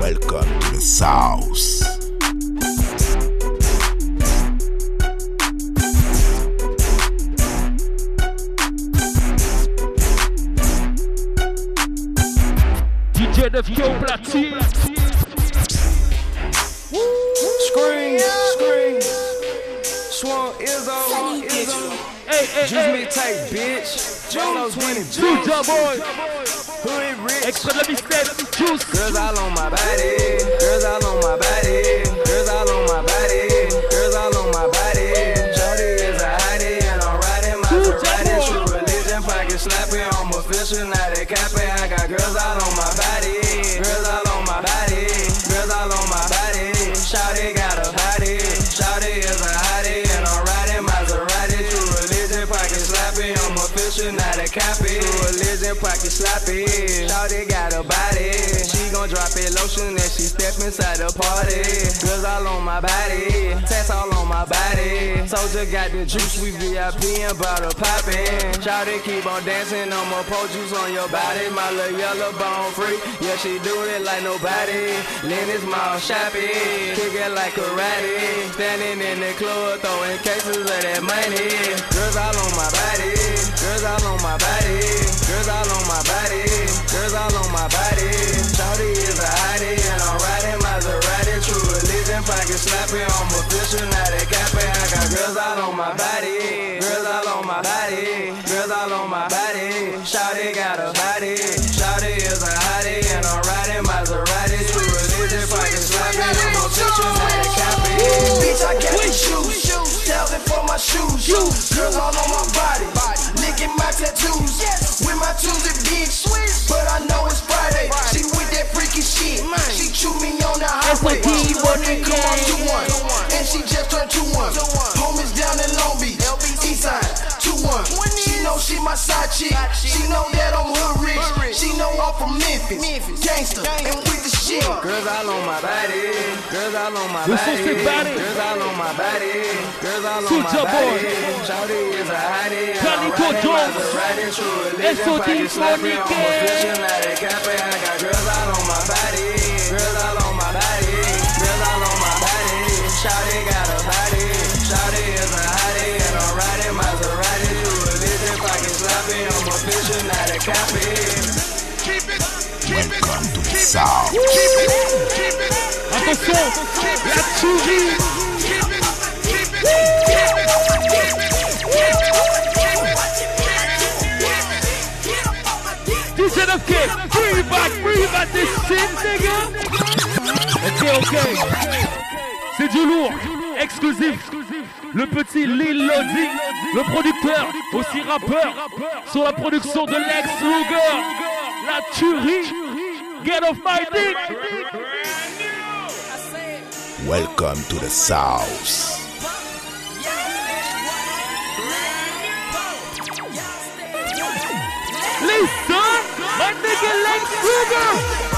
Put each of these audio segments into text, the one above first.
Welcome to the South. Winning, Soulja Boy. Hood rich. Extrait de mixtape. Juice. Girls all on my body. Slapping. Shawty got a body. She gon' drop it lotion as she step inside the party. Girls all on my body. Tats all on my body. Soldier got the juice, we VIP and bottle poppin'. Shawty keep on dancing, I'ma pour juice on your body. My little yellow bone free. Yeah, she do it like nobody. Lenox mall shopping. Kick it like karate. Standing in the club, throwing cases of that money. Girls all on my body. Girls all on my body. All on my body. Girls all on my body. Shawty is a hottie and I'm riding Maserati. True religion, pocket slapping. I'm official, now they capping. I got girls all on my body. Girls all on my body. Girls all on my body. Shawty got a body. Shawty is a hottie and I'm riding Maserati. True religion, pocket slapping. I'm official, now they capping. Bitch, I got the shoes. Thousand for my shoes. Girls all on my body. Licking my tattoos. With my Tuesday bitch. But I know it's Friday. She with that freaky shit. She chew me on the highway. She working, come on, two one. And she just turned two one. Homies down in Long Beach. Eastside, two one. She know she my side chick. She know that I'm hood rich. She know I'm from Memphis. Gangster. And with the shit. Girls all on my body. Girls all on my body. Girls all on my body. Girls all on my body. Shawty is a hottie. Calico Jones. SOD Sonic Gang. I got girls all on my body. Girls all on my body. Girls all on my body. Shawty got a body. Shawty is a hottie. And I'm riding Maserati. True religion, pocket slapping. I'm a official, not a copy. Welcome to the Attention. La tuerie. DJ Fio. Bring back. Bring back this shit, nigga. Ok, ok. C'est du lourd. Exclusif. Le petit Lil Lodi, le producteur, aussi rappeur, sur la production de Lex Luger. La tuerie. Get off my dick. Welcome to the South. Listen, my nigga Lex Luger.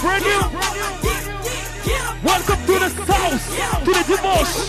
Brand new. Welcome to the South, to the divorce.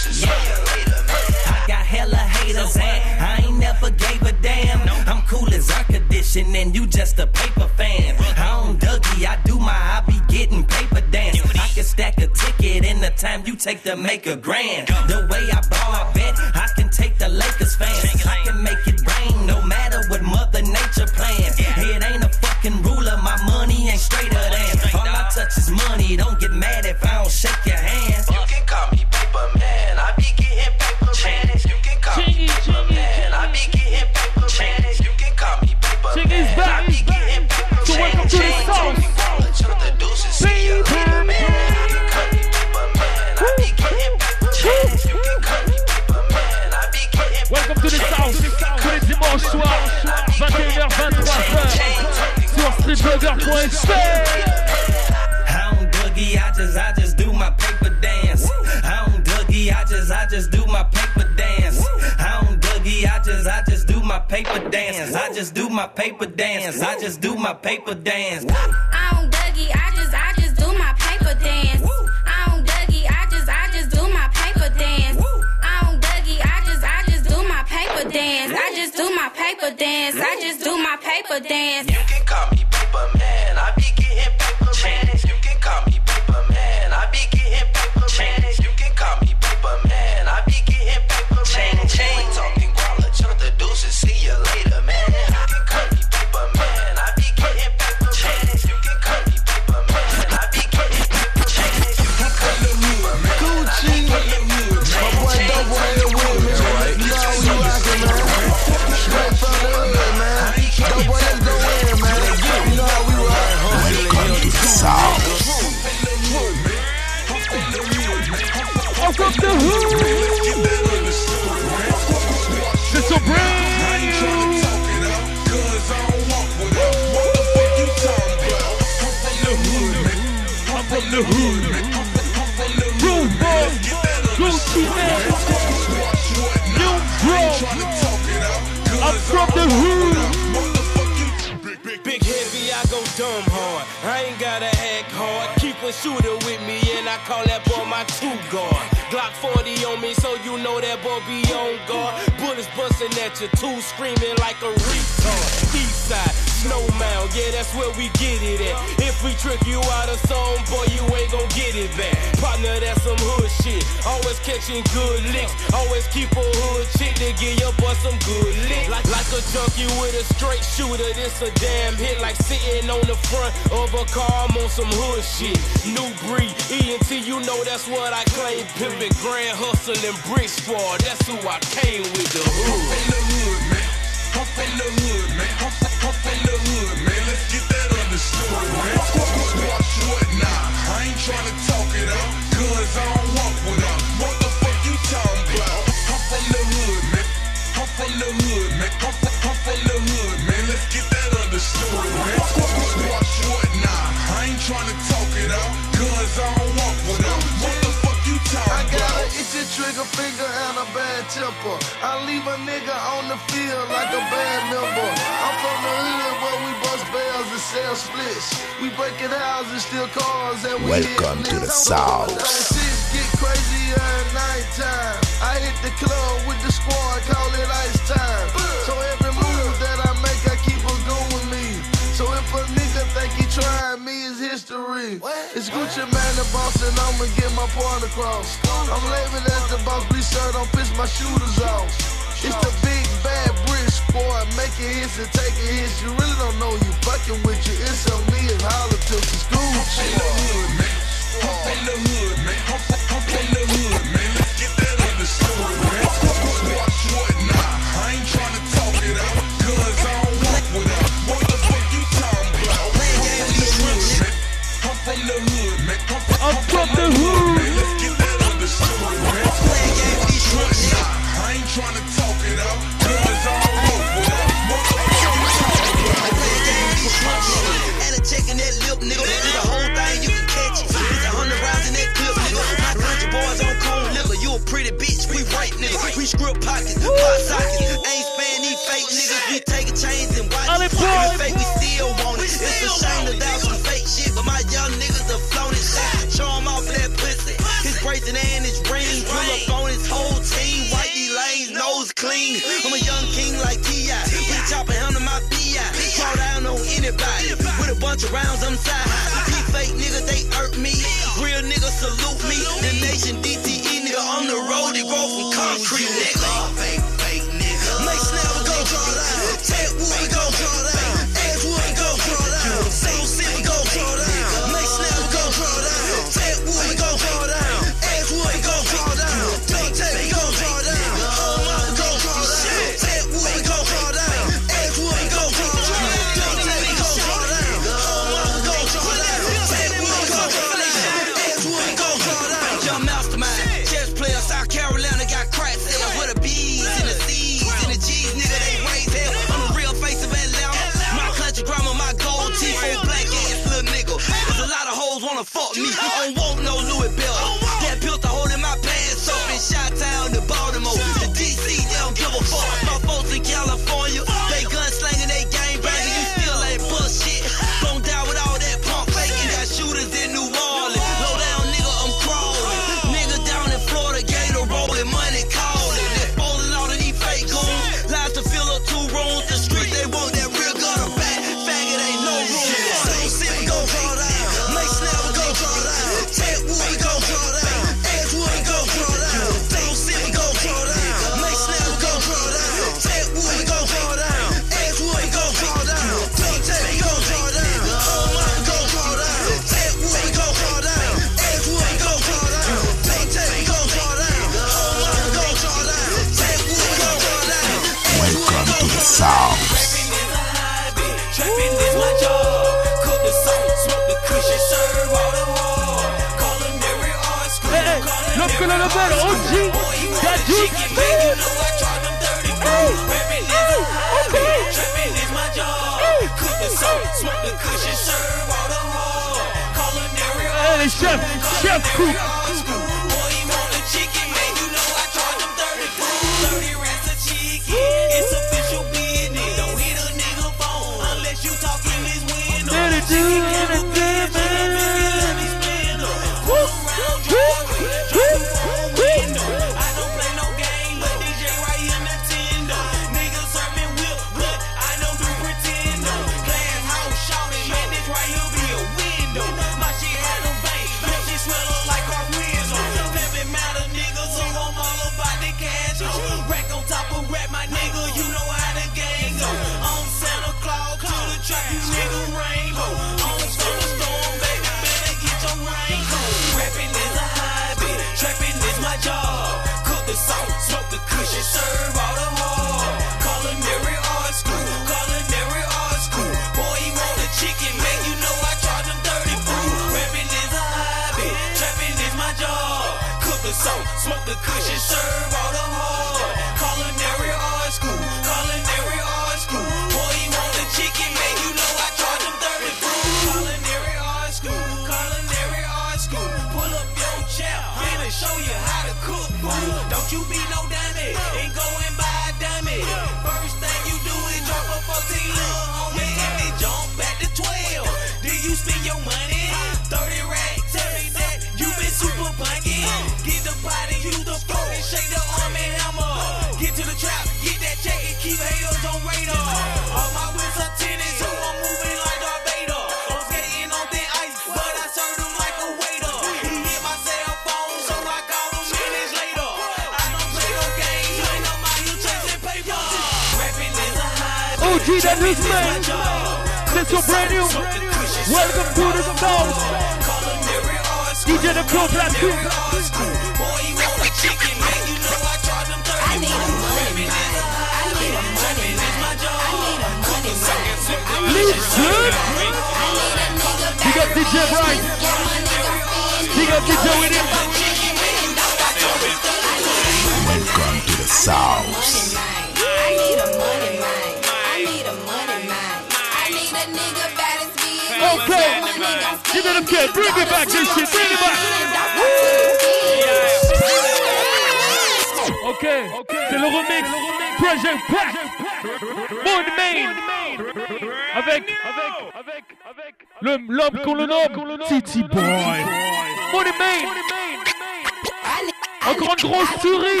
Money Mane Encore une grosse tuerie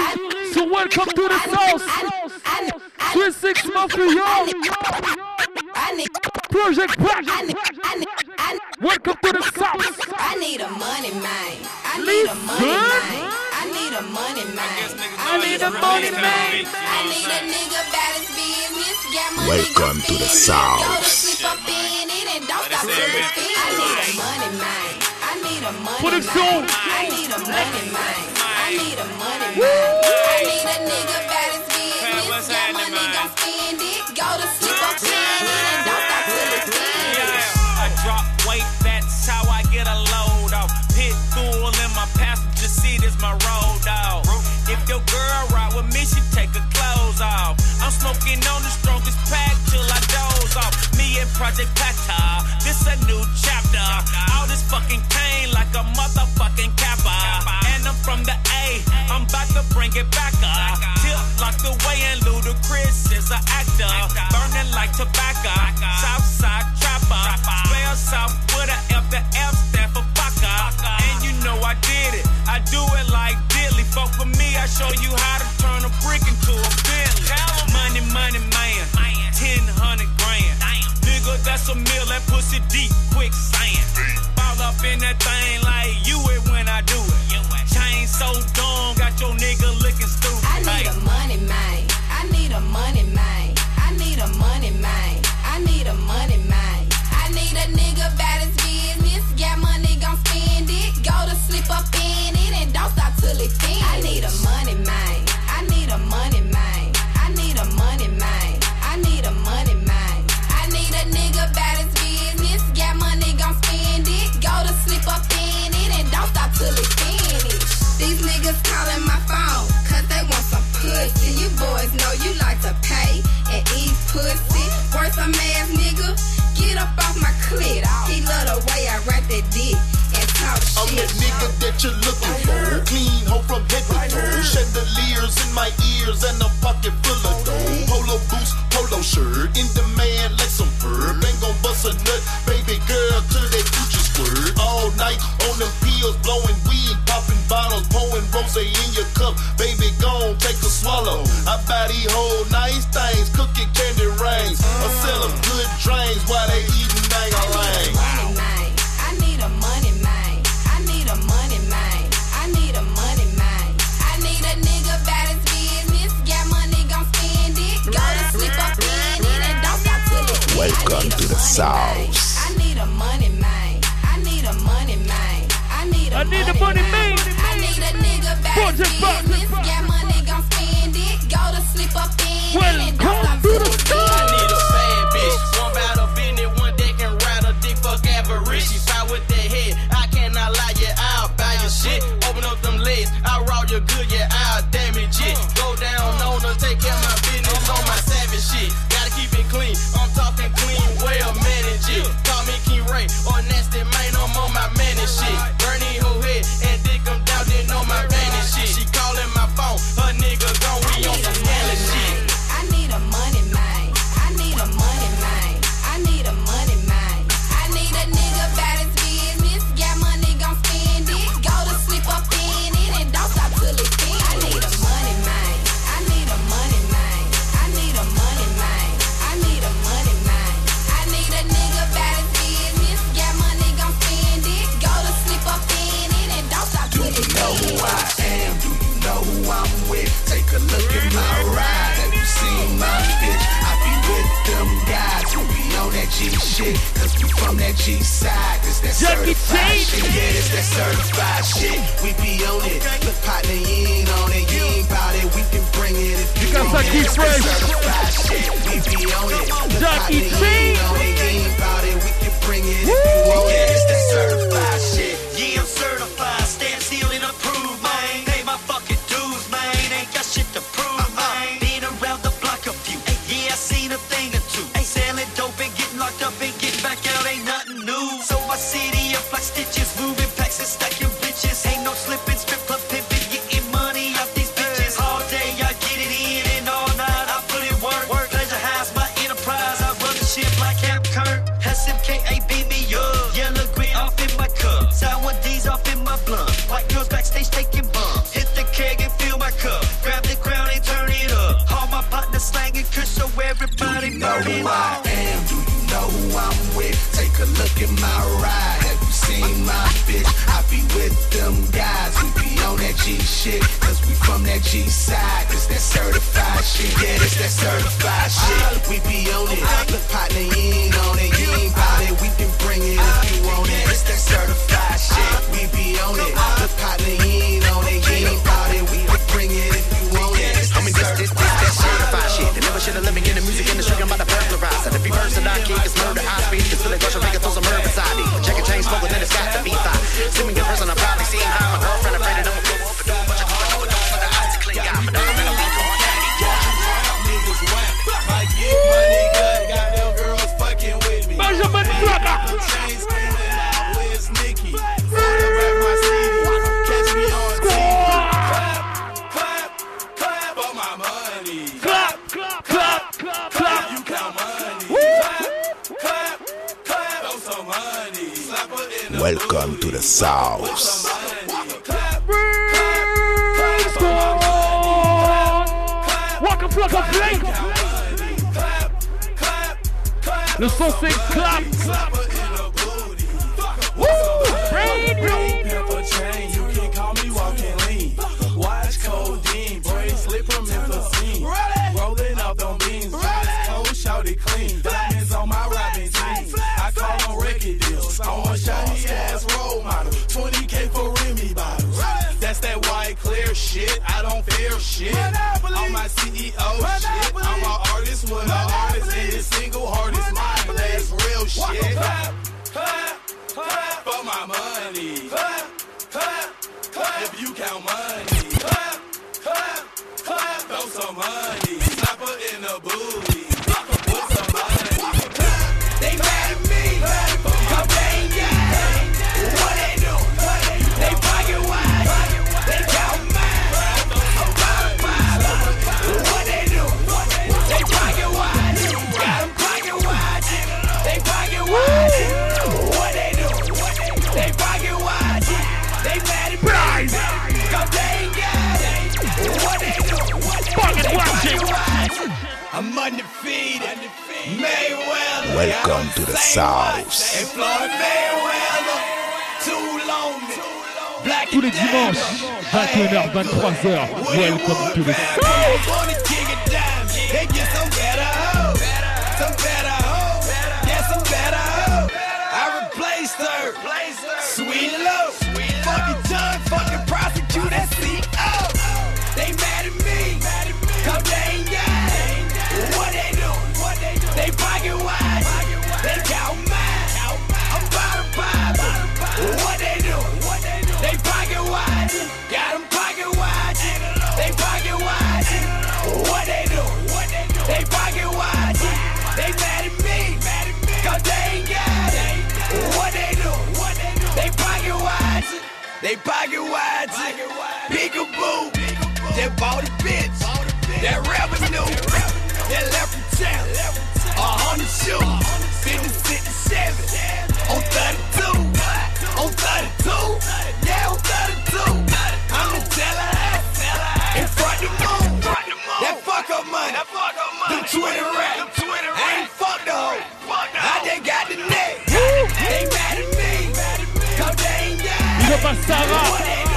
sur Welcome to the South Swiss Six Mafia Project Pat Welcome to the South I need a money man. I need a money man. I need a money man. I need a money man I need a nigga bad as business. Got money, Welcome to the spend it. Go to South. sleep up in it and don't stop till. I need a money man. I need a money Production. man. I need a money man. I need a money man. I need a nigga bad as business. Got money, go spend it. Go to sleep up in it and don't stop till it fit. I drop weight, that's how I get a load off. Pit bull in my passenger seat is my road dog. If your girl ride with me, she take her clothes off. I'm smoking on the strongest pack till I doze off. Project Pata, this a new chapter. All this fucking cane like a motherfucking kappa. And I'm from the A, I'm about to bring it back up. Tip locked away and Ludacris is an actor. Burning like tobacco. Southside trapper. Spell South with a F, the F stand for fucker. And you know I did it. I do it like Dilly. Fuck with me, I show you how to turn a brick into a Bentley. Money, money, man. That's a meal, that pussy deep, quick sand. Fall up in that thing like you it when I do it. Chain so dumb, got your nigga looking stupid. I need a money man. I need a money man. I need a money man. I need a money man. I need a nigga bad as business. Got money, gon' spend it. Go to sleep up in it and don't stop till it finish. I need a money man. I need a money man. I need a money man. Nigga bad as business. Got money, gon' spend it. Go to sleep up in it and don't stop till it finish. These niggas calling my phone, cause they want some pussy. You boys know you like to pay and eat pussy. Worth some ass nigga, get up off my clit. He love the way I rap that dick. I'm that nigga that you're looking for. Clean hoe from head to toe. Chandeliers in my ears and a pocket full of dough. Polo boots, polo shirt. In demand like some fur. Ain't gon' bust a nut, baby girl, till that coochie squirt. All night on them pills, blowing weed, popping bottles, pouring rose in your cup. Baby, gon' take a swallow. I buy these whole nice things, cooking candy rings. I sell them good drains while they sauce. I need a money man. I need a money man. I need a money man. I need a nigga back business. Got money, gon' spend it. Go to sleep up in well, it. Don't stop to the I need a sad bitch. One bout of in it, one that can ride a dick. Fuck average. She fight with that head. I cannot lie, yeah, I'll buy your shit. Open up them legs. I'll rob your good, yeah, or nasty man, I'm on my man and shit. G side, cause that's Jackie certified shit. Yeah, that certified shit. We be on it. Look, partner, you ain't on it. You ain't bout it. We can bring it if you want it. That certified shit. We be on it. Look, partner, you ain't on it. You ain't bout it. We can bring it if you want it. It's that certified shit. Clap, clap, clap for my money. Clap, clap, clap if you count money. Clap, clap, clap throw some money. I'm undefeated. undefeated. Mayweather. Welcome yeah, to the South. And Floyd Mayweather. Too long. Black Tous les dimanches, 21h, 23h. Welcome to the. Nigga bad as peekaboo. That bought a bitch. That revenue. That left from town. A hundred shoes. 50, 67. On 32. On 32. Yeah, on 32. I'm the teller. In front the moon. That fuck up money. Them 20 got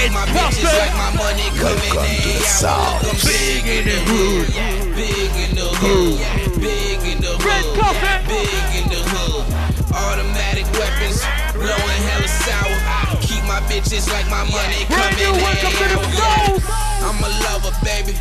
Red my bitches like my money coming Welcome to in. the South. I'm big in the hood. Big in the hood. Big in the Red hood. Big in the hood. Automatic weapons. Blowing hella sour. Keep my bitches like my money coming in. welcome to the South. I'm a lover, baby.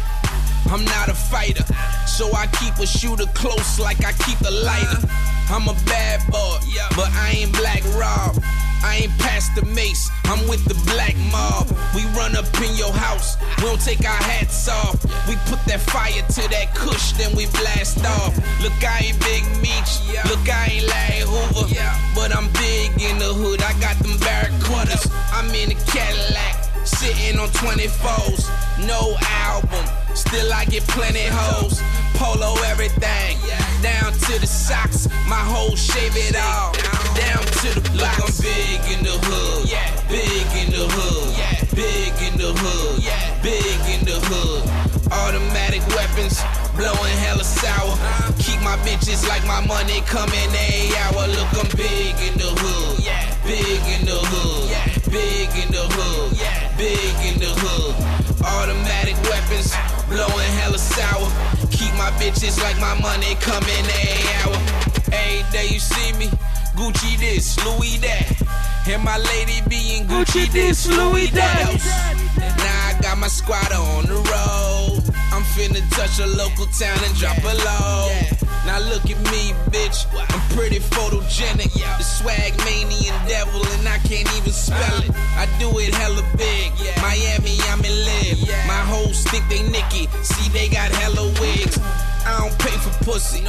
I'm not a fighter, so I keep a shooter close like I keep the lighter. I'm a bad boy, but I ain't black Rob. I ain't Pastor Mase, I'm with the black mob. We run up in your house, we don't take our hats off. We put that fire to that cush, then we blast off. Look, I ain't Big Meech, look, I ain't Larry Hoover, but I'm big in the hood. I got them barracudas, I'm in a Cadillac. Sitting on 24s, no album. Still I get plenty hoes. Polo everything. Down to the socks, my whole shave it all. Down to the block. I'm big in the hood. Big in the hood. Big in the hood. Big in the hood. Automatic weapons, blowing hella sour. Keep my bitches like my money coming every hour. Look, I'm big in the hood. Big in the hood. Big in the hood. Big in the hood. Automatic weapons, blowing hella sour. Keep my bitches like my money coming every hour. Every day you see me, Gucci this, Louis that. And my lady being Gucci, this, Louis that. Now I got my squad on the road. I'm finna touch a local town and drop a low. Now look at me, bitch. I'm pretty photogenic. The swag manian devil, and I can't even spell it. I do it hella big. Miami, I'm in live. My hoes think they Nicki. See, they got hella wigs. I don't pay for pussy,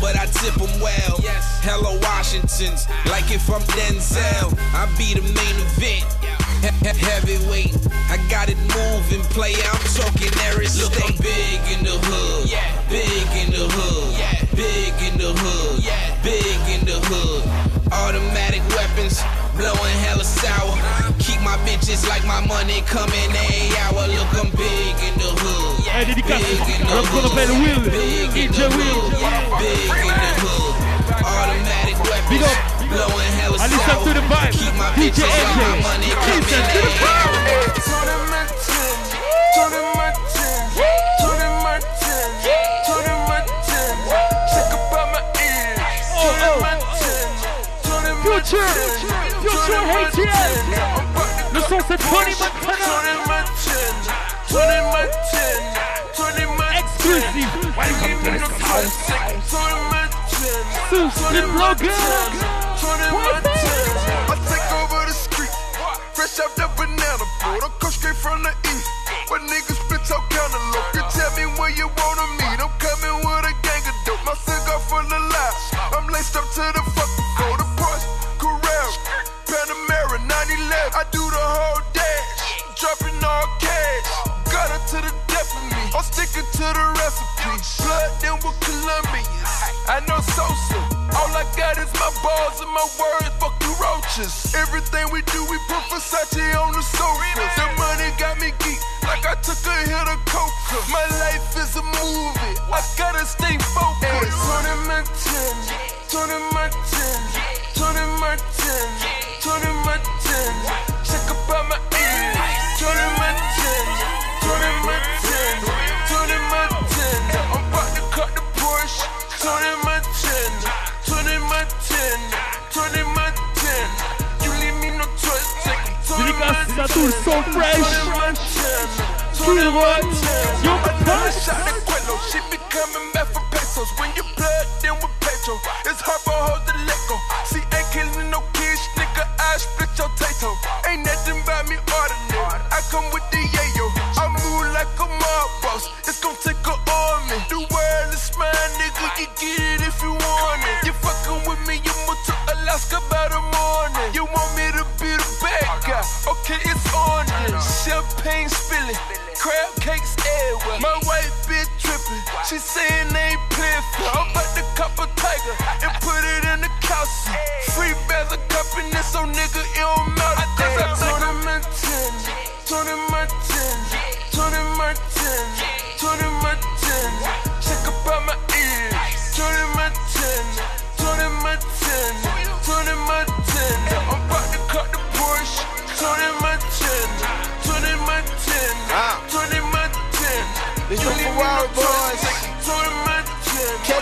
but I tip them well. Hello, Washingtons, like if I'm Denzel. I be the main event. He- he- heavyweight, I got it moving, play. I'm talking every Look, I'm big in the hood, Yeah. big in the hood, Yeah. big in the hood, Yeah. big in the hood. Automatic weapons, blowing hella sour. Keep my bitches like my money coming every hour. Look, I'm big in the hood. Dédicace. Big in the hood. appelle Will. Big in the Will. hood. Big in the hood. Automatic Big up. Blowing hella I listen to the vibe. Keep my DJ bitches like my AJ. Listen to the vibe. hour. Future, Future ATL. Le son c'est Tony Montana. Exclusive. Welcome to the South. Sous Slip Logan. I take over the street, fresh out the banana boat. I come straight from the east, where niggas split out cantaloupe. You tell me where you wanna meet, I'm coming with a gang of dope. My cigar full of lies, I'm laced up to the go. The Porsche, Carrera, Panamera, 911. I do the whole dash, dropping all cash. To the death of me, I'm sticking to the recipe. Blood then with Colombians, I know Sosa. All I got is my balls and my words, fuck you roaches. Everything we do, we put Versace on the sofa. The money got me geek, like I took a hit of coca. My life is a movie, I gotta stay focused. Tony Montana, Tony Montana, Tony Montana, Tony Montana. Check about my ça tout son fresh. To the right, your punch. She be coming back for pesos. When you blood, then with It's hard for to let go. Ain't killing no kids, nigga. I split your tato. Ain't nothing about me ordinary. I come with the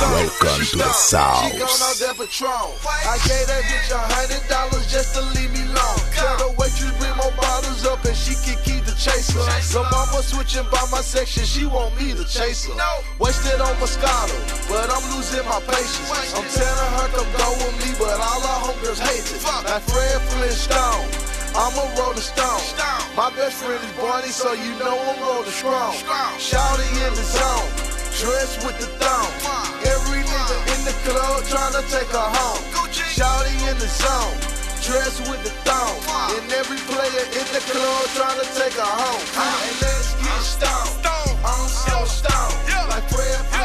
Welcome to the South. She gone patrol. I gave that bitch a hundred dollars just to leave me alone. Tell the waitress bring more bottles up and she can keep the chaser. So mama switching by my section, she want me to chase her. Wasted on Moscato, but I'm losing my patience. I'm telling her go with me, but all hate it. Flintstone. I'm a rolling stone. My best friend is Barney, so you know I'm rolling strong. In the zone dress with the thong. Every nigga in the club trying to take her home. Shouty in the zone, dress with the thong. And every player in the club trying to take her home. And let's get stoned. I'm so stoned. Like prayer.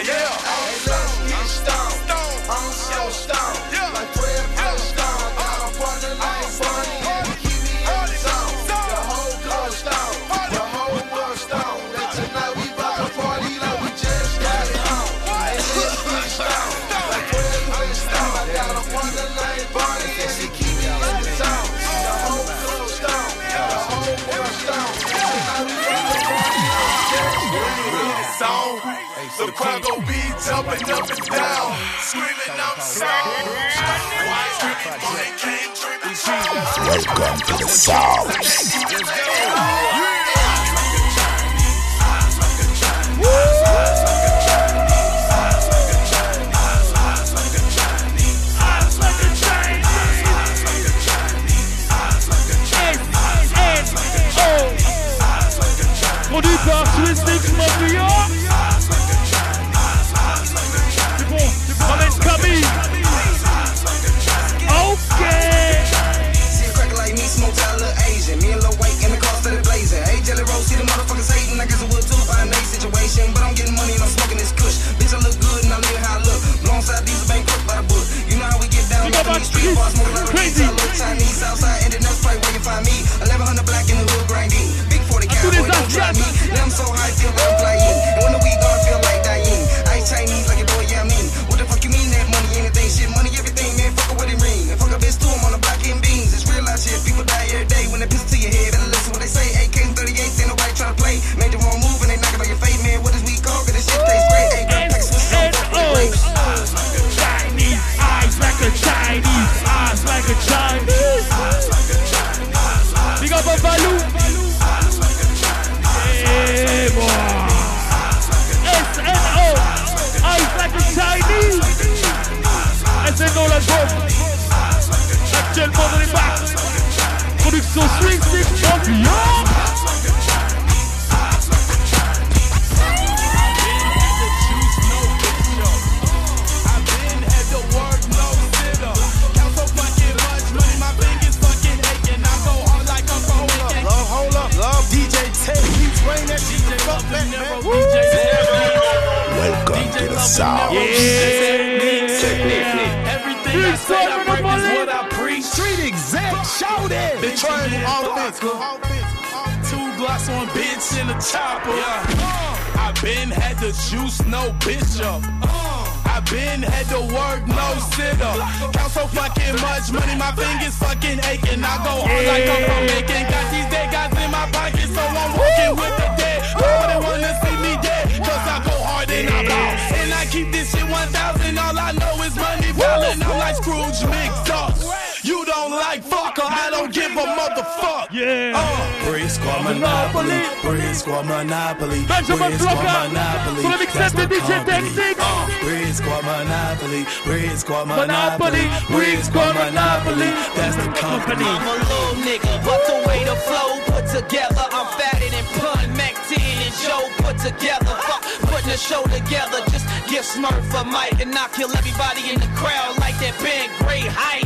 yeah. jumping up and down, screaming I'm sorry. Welcome to the South. Produit par Swiss Mix Montreal. Juice, no Monopoly, Brick Squad Monopoly, Benjamin Blocker. Monopoly. Sur le mixtape That's de DJ. Uh, Brick Squad Monopoly, Brick Squad Monopoly, Brick Squad Monopoly. That's the company. I'm a little nigga, but the way the flow put together, I'm fatter than Pun, Mac 10 and Joe put together. Fuck putting a show together, just give Smurf a mic and I'll kill everybody in the crowd like that big great height.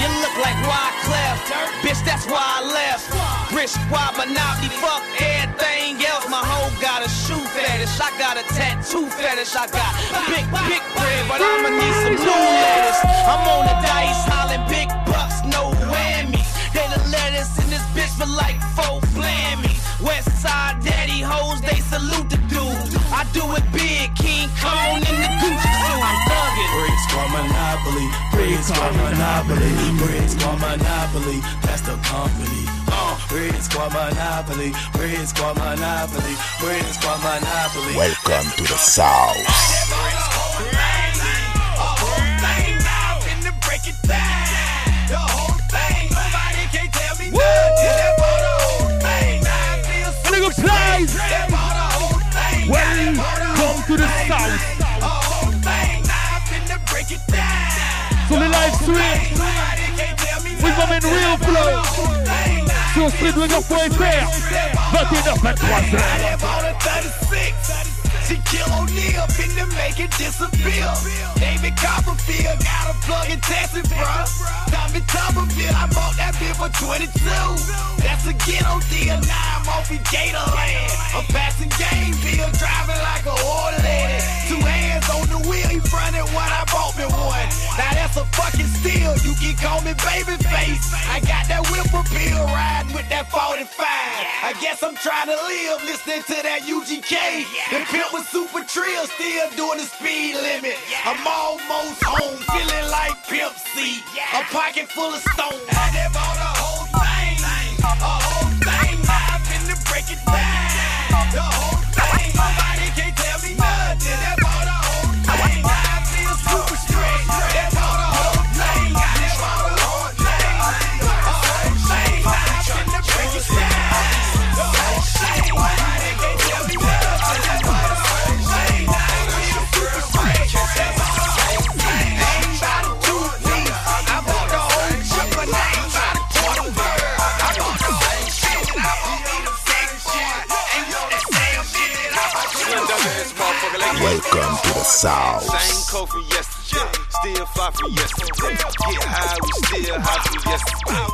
You look like Wyclef, bitch, that's why I left. Rich squad monopoly, fuck everything else. My hoe got a shoe fetish, I got a tattoo fetish, I got big, big bread, but I'ma need some new lettuce. I'm on the dice, hollering big bucks, no whammies. They the lettuce in this bitch for like four blammies. West side daddy hoes, they salute the dude. I do it big, King Kong in the Gucci suit. I'm thugging. Brick Squad Monopoly, Brick Squad Monopoly, Brick Squad Monopoly. That's the company. Squad Monopoly, Brick Squad Monopoly, Brick Squad Monopoly. Welcome to the South. Nigga Plies. Welcome to the South. Sur les live streams. With my man Real Flow. Sur streetblogger.fr. 21h, 23h. Shaquille O'Neal, finna make it disappear. David Copperfield, got a plug and taxi, bruh. Tommy Tuberville, I bought that bitch for 22. That's a ghetto deal, now I'm off in Gatorland. I'm passing Gainesville, driving like a old lady. Two hands on the wheel, he fronted when I bought me one. Now that's a fucking steal, you can call me babyface. I got that whip appeal, riding with that 45. I guess I'm trying to live, listening to that UGK. The pimp was super trill, still doing the speed limit. I'm almost home, feeling like Pimp C. A pocket full of stones. I done bought a whole thing, a whole thing. I've been break it down. The whole thing, Welcome to the South. Same coat from yesterday, still fly from yesterday. Get high, we still high from yesterday.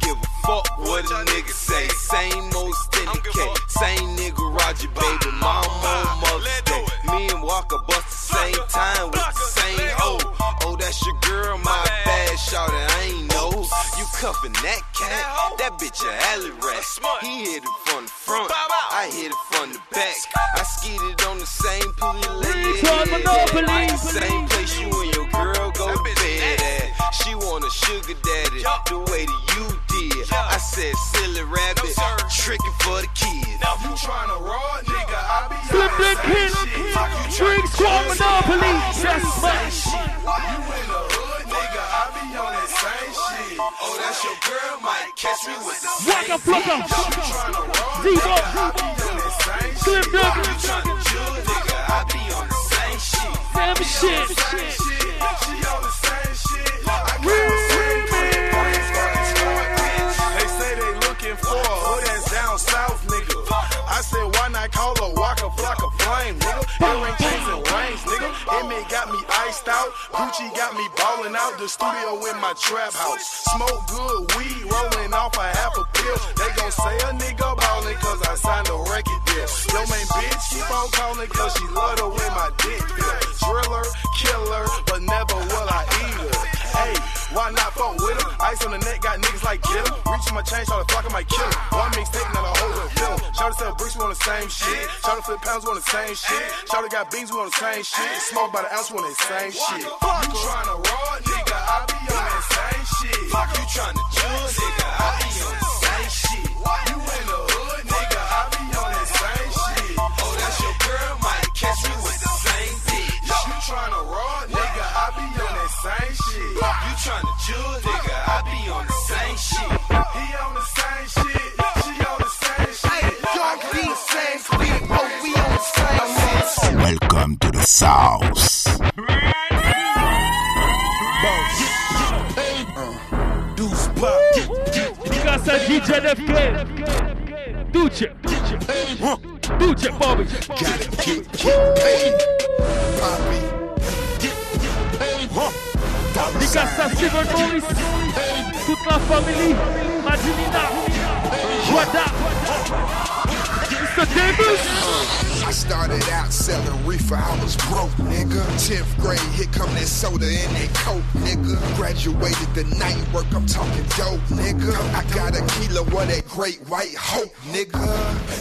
Give a fuck what a nigga say. Same old steady K, same nigga Roger, baby. On Mother's Day. Me and Walker bust the same time with the same hoe. Oh, that's your girl, my bad shot, I ain't know. You cuffin' that cat? That bitch a alley rat. He hit it from the front, I hit it from the back. I skidded on the same lady. Retard Monopoly. Same place you and your girl go to bed. She want a sugar daddy the way that you did. I said, silly rabbit, tricking for the kids. You tryna raw, nigga? I be Flip that pin. Brick Squad Monopoly. That's You in the hood, nigga? I be on that same shit. Oh, that's your girl, might catch me with the Waka flocka. Zebo. Slim Dunkin. nigga. I be on the same shit. They say they looking for a hood that's down south, nigga. I said, why not call her Waka Flocka Flame, nigga? Earring chains and rings, nigga. Emmy got me iced out. Gucci got me balling out. The studio in my trap house. Smoke good weed, rolling off a half a pill. They gon' say a nigga ballin' cause I signed a record deal. Yo, main bitch keep on calling cause she love to win my dick pill. Driller, killer, but never will I eat her. Hey, why not fuck with her? Ice on the neck, got niggas like get 'em. Reaching my chain, shout the flock, I might kill 'em. One mixtape, not a whole hood film. Shout to sell bricks, we on the same shit. Shout to flip pounds, we on the same shit. Shout to got beans, we on the same shit. Smoke by the ounce, we on the same shit. Fuck You tryna raw, nigga, I be on that same shit. You tryna judge, nigga, I be shit. You tryna judge, nigga, I be on the same shit. He on the same shit, she on the same shit. I got the same shit, oh, we on the same shit. Welcome to the South. Casa DJ NFK. Duce. Duce, Bobby. Gotta get, get paid. Poppy. Di casa Steven Morris. Toute la famille. Madinina. Wada. Mr. Davis. I started out selling reefer, I was broke, nigga. 10th grade, here come that soda and that coke, nigga. Graduated the night work, I'm talking dope, nigga. I got a kilo of that great white hope, nigga.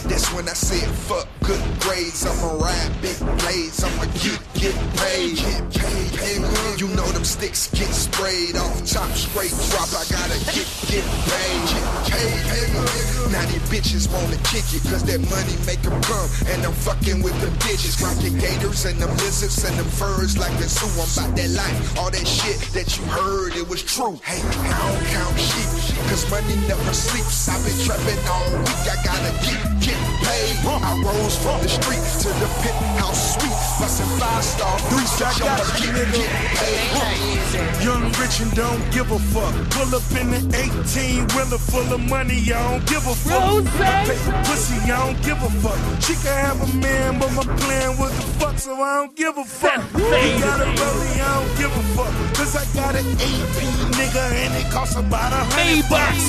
That's when I said, fuck good grades, I'ma ride big blades, I'ma get, get paid. Get paid, nigga. You know them sticks get sprayed off top, straight drop, I gotta get, get paid. Get paid, nigga. Now these bitches wanna kick it, cause that money make them come, and I'm fucking with them bitches. Rocking gators and them lizards and them furs like the zoo. I'm about that life, all that shit that you heard, it was true. Hey, I don't count sheep, cause money never sleeps. I've been trapping all week, I gotta get, get paid. I rose from the street to the penthouse suite, busting five star threes, I gotta get, get paid. Young, rich, and don't give a fuck. Pull up in the 18 wheeler full of money, I don't give a fuck. I pay for pussy, I don't give a fuck. She can have a man, but my plan was to fuck, so I don't give a fuck. He got a rollie, I don't give a fuck. Cause I got an AP nigga, and it costs about a hundred bucks.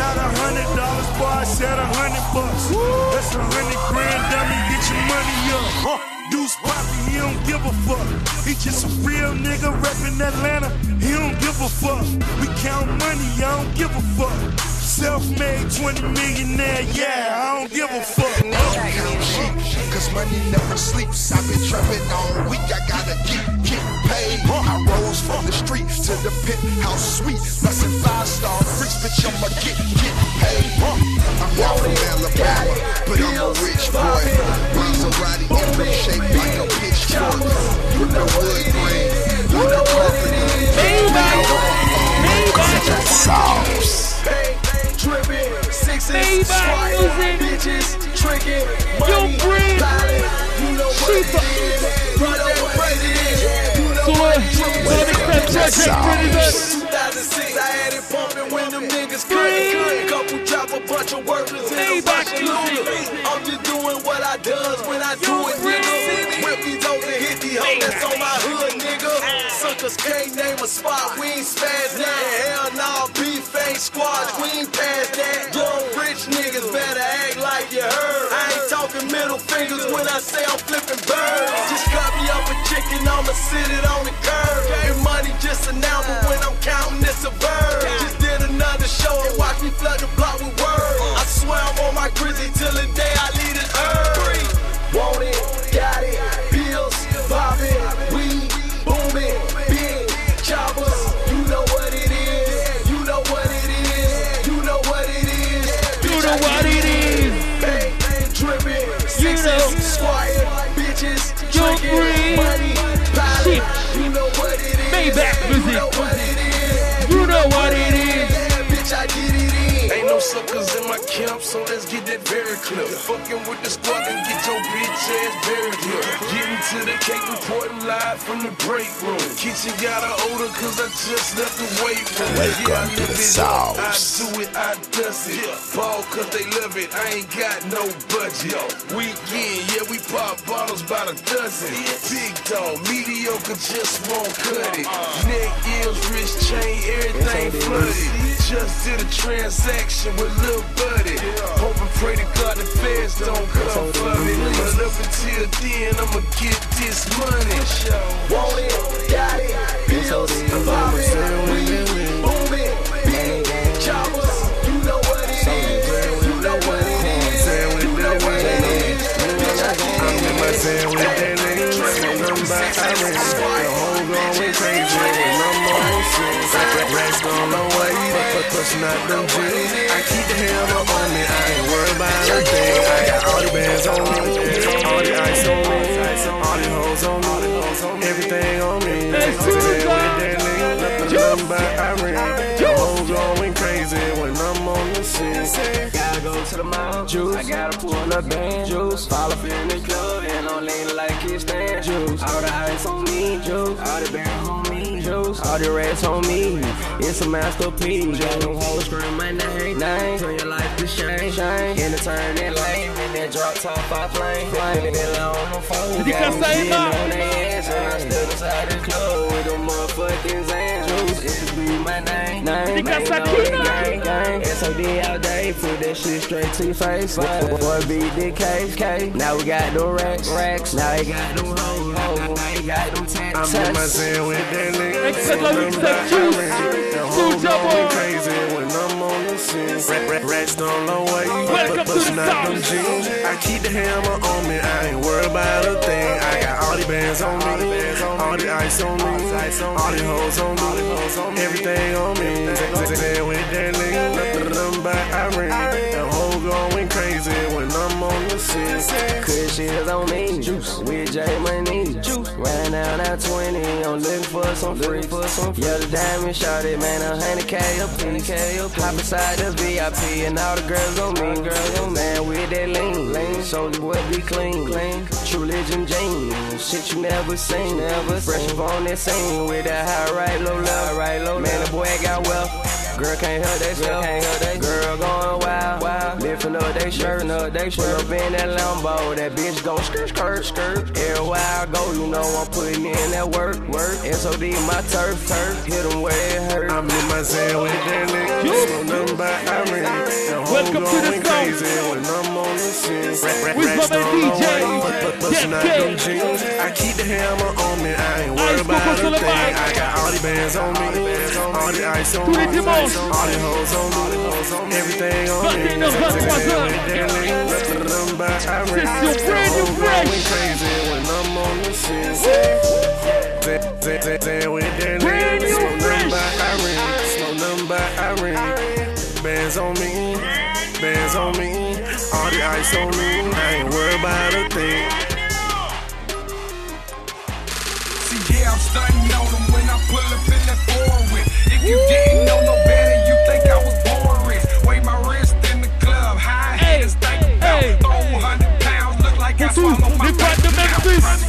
Not a hundred dollars, boy, I said a hundred bucks. That's a hundred grand, dummy, get your money up. Huh. Deuce Poppy, he don't give a fuck. He just a real nigga reppin' Atlanta. He don't give a fuck. We count money, I don't give a fuck. Self-made 20 millionaire, yeah, I don't give a fuck. I don't count sheep, cause money never sleeps. I've been trapping all week, I gotta get, get paid. I rose from the street to the penthouse suite. Busting five star freaks, bitch, I'ma get, get paid. I'm not from Alabama, but I'm a rich boy. Maserati emblem shape like a pitchfork. You know wood grain, you know carpet. South. Dripping, sixes, squatting, bitches, tricking, money, pilot. You know what it is. You know what it is. You know what it is. 2006, I had it pumping when them niggas cut. Couple drop a bunch of workers in a bunch of looters. I'm just doing what I does when I do it, nigga. Whip these and hit these hoes that's on my hood, Suckers can't name a spot, we ain't spaz that. Hell nah, beef ain't squash, we ain't past that. Young rich niggas better act like you heard. I ain't talking middle fingers when I say I'm flipping birds. Just cut me up a chicken, I'ma sit it on the curb. And money just a number when I'm counting it's a bird. Just did another show and watch me flood the block with words. I swear I'm on my grizzly till the day I leave this earth. Want it, drinking, Green. Shit. it is, you know what it is. Suckers in my camp, so let's get that very clear. Fucking with the squad and get your bitch ass buried here. Getting to the cake, reporting live from the break room. Kitchen got a odor, cause I just left the weight room. Welcome yeah, to the live South. I do it, I does it. Ball cause they love it, I ain't got no budget. Weekend, yeah, we pop bottles by the dozen. Big dog, mediocre, just won't cut it. Uh-uh. Neck ears, wrist chain, everything flooded. Just did a transaction with Lil Buddy. Hope and pray to God the feds don't come for me. But up until then, I'ma get this money. Want it, got it, bills, poppin', we booming, big choppers. You know what it is, you know what it is, you know what it is. I'm in my sand with that nigga. Nothing but Iran. Out them jeans. I keep the hammer on me. I ain't worried about a thing. I got all the bands on me. All the ice on me. All the hoes on me. Everything on me. I'm with that nigga. Nothing but Iran. The whole going crazy when I'm on the scene. Gotta go to the mall, juice. I gotta pull up band, juice. Fall up in the club and I'm leaning like it's stand, juice. All the ice on me, juice. All the bands on me, juice. All the rats on me. It's a masterpiece. Got them hoes scream my name, name. Turn your life to shame, shame. In the turn that lane, in that drop top, I flame, flame. It on the phone. Did you got catch me that, getting Emma? on their ass, and I stood inside the club name, name. You got Ain't no Sakina? gang, gang. SOD all day, put that shit straight to your face. Boy, boy beat the case, case. Now we got them racks, racks. Now they got them hoes, hoes. Now they got them tats, I'm in my tats. with that nigga. Except like Nothing we but said, juice. Iran. The Juice, whole yeah, going boy. crazy when I'm on the scene. Rat, rat, rats don't know way. Welcome to the Bustin' out them South. jeans. I keep the hammer on me. I ain't worried about a thing. I got all the bands on me. All the ice on me. All the hoes on me. Everything on me. Stand with that nigga. Nothing but Iran. The whole going crazy when I'm on the scene. Cause shit on me, juice. With J Money, juice. Ran down at 20, I'm looking for some free, for some free. Yeah, the diamond shot it, man, a hundred K up, K up. Hop inside the VIP and all the girls on me, girls on. Man, with that lean, lean. Soulja Boy be clean, clean. True legend jeans, shit you never seen, never Fresh up on that scene with that high right, low left, right, low Man, the boy got wealth. Girl can't help they self, can't help they girl going wild, wild. Lifting up they shirt, up they shirt up in that Lambo. That bitch gon' skirt, skirt, skirt. Everywhere I go, you know I'm putting in that work, work. SOD my turf, turf. Hit 'em where it hurt. I'm in my zone with that nigga. Know nothing but Iran. The whole Welcome to the going South. crazy when I'm on the scene. Rat, rat, With my man DJ. way. But, but, bustin' out Get them jeans. I keep the hammer on me. I ain't worried about a thing. I got all the bands on me. All the ice on Tous me. All the hoes on me. Everything on me. 21, 23 Zone heures. with that nigga. Nothing but Iran. C'est sur Brand The New whole Fresh. going crazy when I'm on the that Brand nigga. New Smoke nothing Fresh. but Iran. Smoke nothing but Iran. Bands on me, bands on me, all the ice on me. I ain't worried about a thing. See, yeah, I'm stunting on them when I pull up in that foreign oh whip. If you didn't know no better, you think I was born rich. Weigh my wrist in the club, high haters think about. hey. Throw 100 pounds, look like I swallowed my les fans de back. Memphis.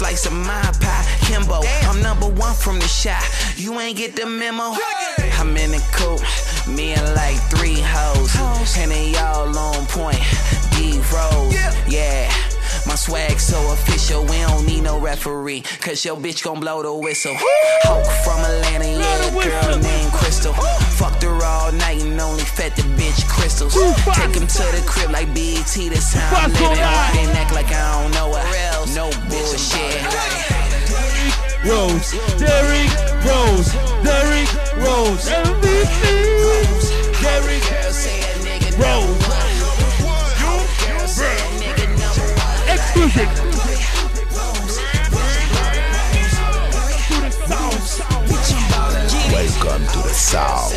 slice of my pie. Kimbo, I'm number one from the shot. You ain't get the memo. I'm in the coop, me and like three hoes. And they all on point. D Rose, yeah. My swag so official, we don't need no referee. Cause your bitch gon' blow the whistle. Hulk from Atlanta, yeah, girl named Crystal. Fucked her all night and only fed the bitch crystals. Take him to the crib like BET this how I'm living. Then act like I don't know her. No bullshit. Rose, Derrick Rose, Derrick Rose, MVP, Derrick Rose. Music. Welcome to the South.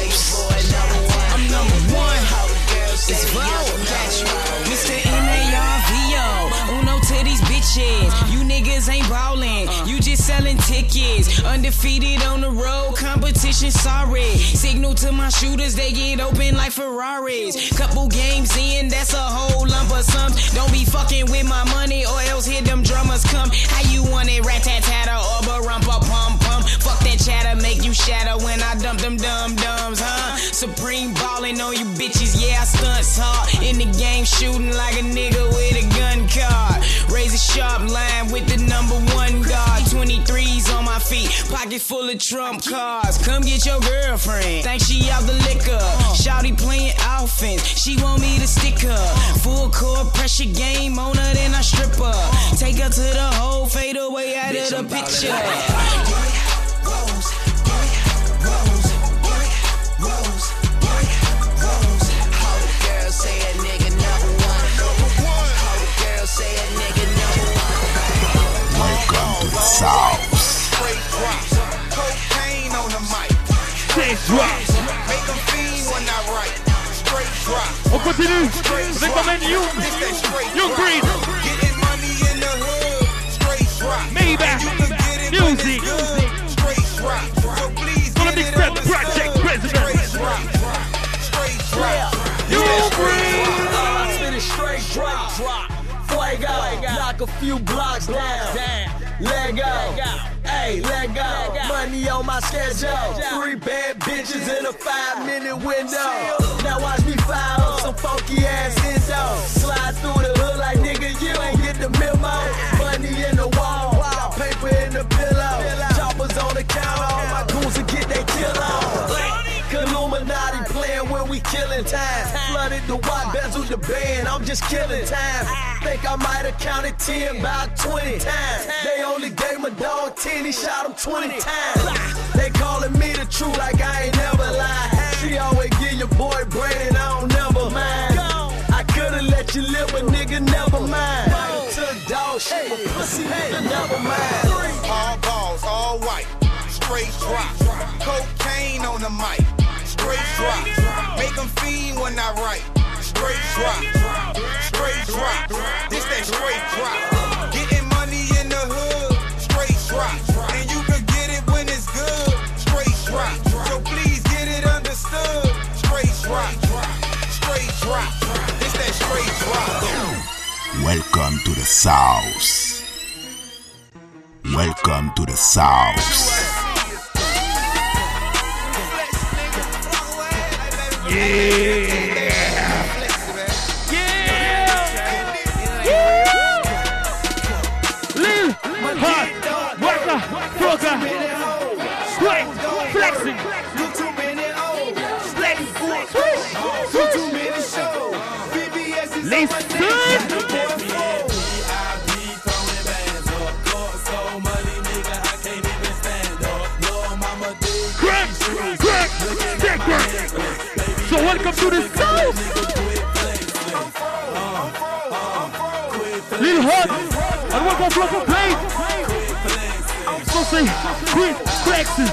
I'm number one. It's Mr. Uno to these bitches. You niggas ain't ballin'. You selling tickets. Undefeated on the road. Competition sorry. Signal to my shooters. They get open like Ferraris. Couple games in. That's a whole lump of sums. Don't be fucking with my money or else here them drummers come. How you want it? Rat tat tatter or barumpa pum pum. Fuck that chatter. Make you shatter when I dump them dumb dumbs, huh? Supreme ballin' on you bitches. Yeah, I stunts hard. In the game shooting like a nigga with a gun card. Raise a sharp line with the number one guard. 23s on my feet, pocket full of trump cards. Come get your girlfriend. Think she out the liquor. Shouty playing offense. She want me to stick her. Full court pressure game on her, then I strip her. Take her to the hole, fade away out of the picture. Welcome to the South. Cocaine on the mic. Straight drop. Make 'em fiend when I write. Straight drop. On continue avec ma man Young. Young Breed. Getting money in the hood. Straight drop. Maybach. You can get it when it's Music. Straight drop. So please Gonna get mix it that on the project president. Straight drop. Straight drop. Young Breed. I spin it straight drop. Fuego. Knock a few blocks down. Let go. Hey, let go. Money on my schedule. Three bad bitches in a five minute window. Now watch me fire up some funky ass indo. Slide through the hood like nigga, you ain't get the memo. Killing time. Flooded the white bezel the band, I'm just killing time. Think I might have counted 10 about 20 times. They only gave my dog 10, he shot him 20 times. They calling me the truth like I ain't never lied. She always give your boy brain and I don't never mind. I could've let you live, but nigga, never mind. Took dog shit, but pussy, never mind. All balls, all white. Straight drop. Cocaine on the mic. Straight drop. Make 'em fiend when I write. Straight drop. Straight drop. This that straight drop. Getting money in the hood. Straight drop. And you can get it when it's good. Straight drop. So please get it understood. Straight drop. Straight drop. This that straight drop. Welcome to the South. Welcome to the South. Lil, So welcome to the South. Lil Hot, and welcome to Flock Play. So say, quit flexing.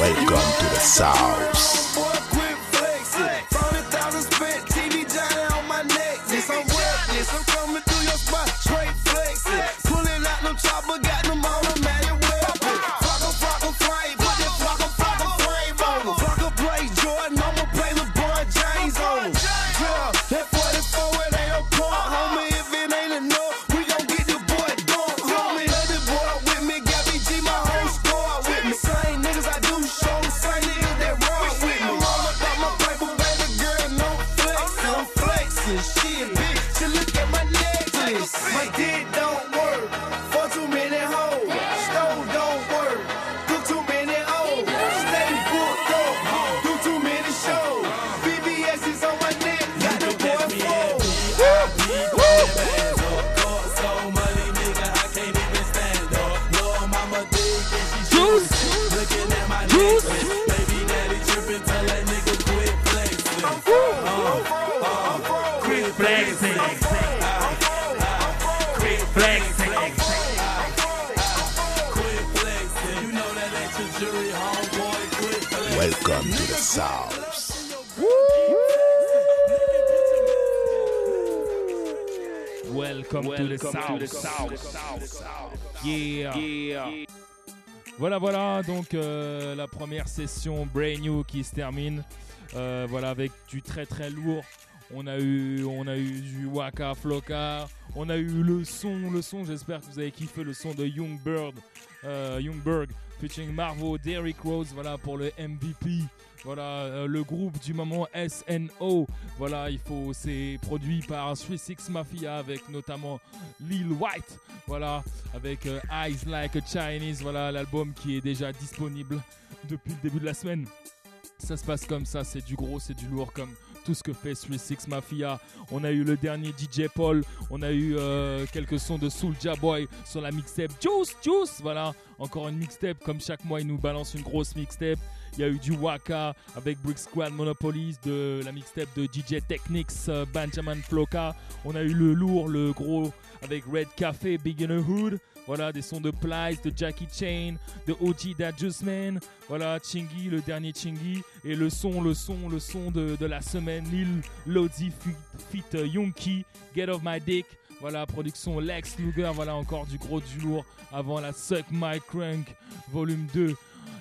Welcome to the South. Session Brain New qui se termine. Euh, voilà, avec du très très lourd. On a eu, on a eu du Waka Flocka. On a eu le son, le son. J'espère que vous avez kiffé le son de Young Bird, euh, Youngberg, featuring Marvo, Derrick Rose. Voilà pour le MVP. Voilà euh, le groupe du moment SNO. Voilà, il faut. C'est produit par 36 Mafia avec notamment Lil White. Voilà, avec euh, Eyes Like a Chinese. Voilà l'album qui est déjà disponible depuis le début de la semaine. Ça se passe comme ça, c'est du gros, c'est du lourd comme tout ce que fait 36 Mafia. On a eu le dernier DJ Paul, on a eu euh, quelques sons de Soulja Boy sur la mixtape Juice Juice. Voilà, encore une mixtape comme chaque mois, il nous balance une grosse mixtape. Il y a eu du Waka avec Brick Squad Monopolies, de la mixtape de DJ Technics, euh, Benjamin Floka. On a eu le lourd, le gros avec Red Café, Big in the Hood. Voilà, des sons de Plies, de Jackie Chain, de OG That Just Man. Voilà, Chingy, le dernier Chingy. Et le son, le son, le son de, la semaine, Lil Lodi Fit, fit Yonki, Get Off My Dick. Voilà, production Lex Luger. Voilà, encore du gros, du lourd. Avant la Suck My Crunk, volume 2.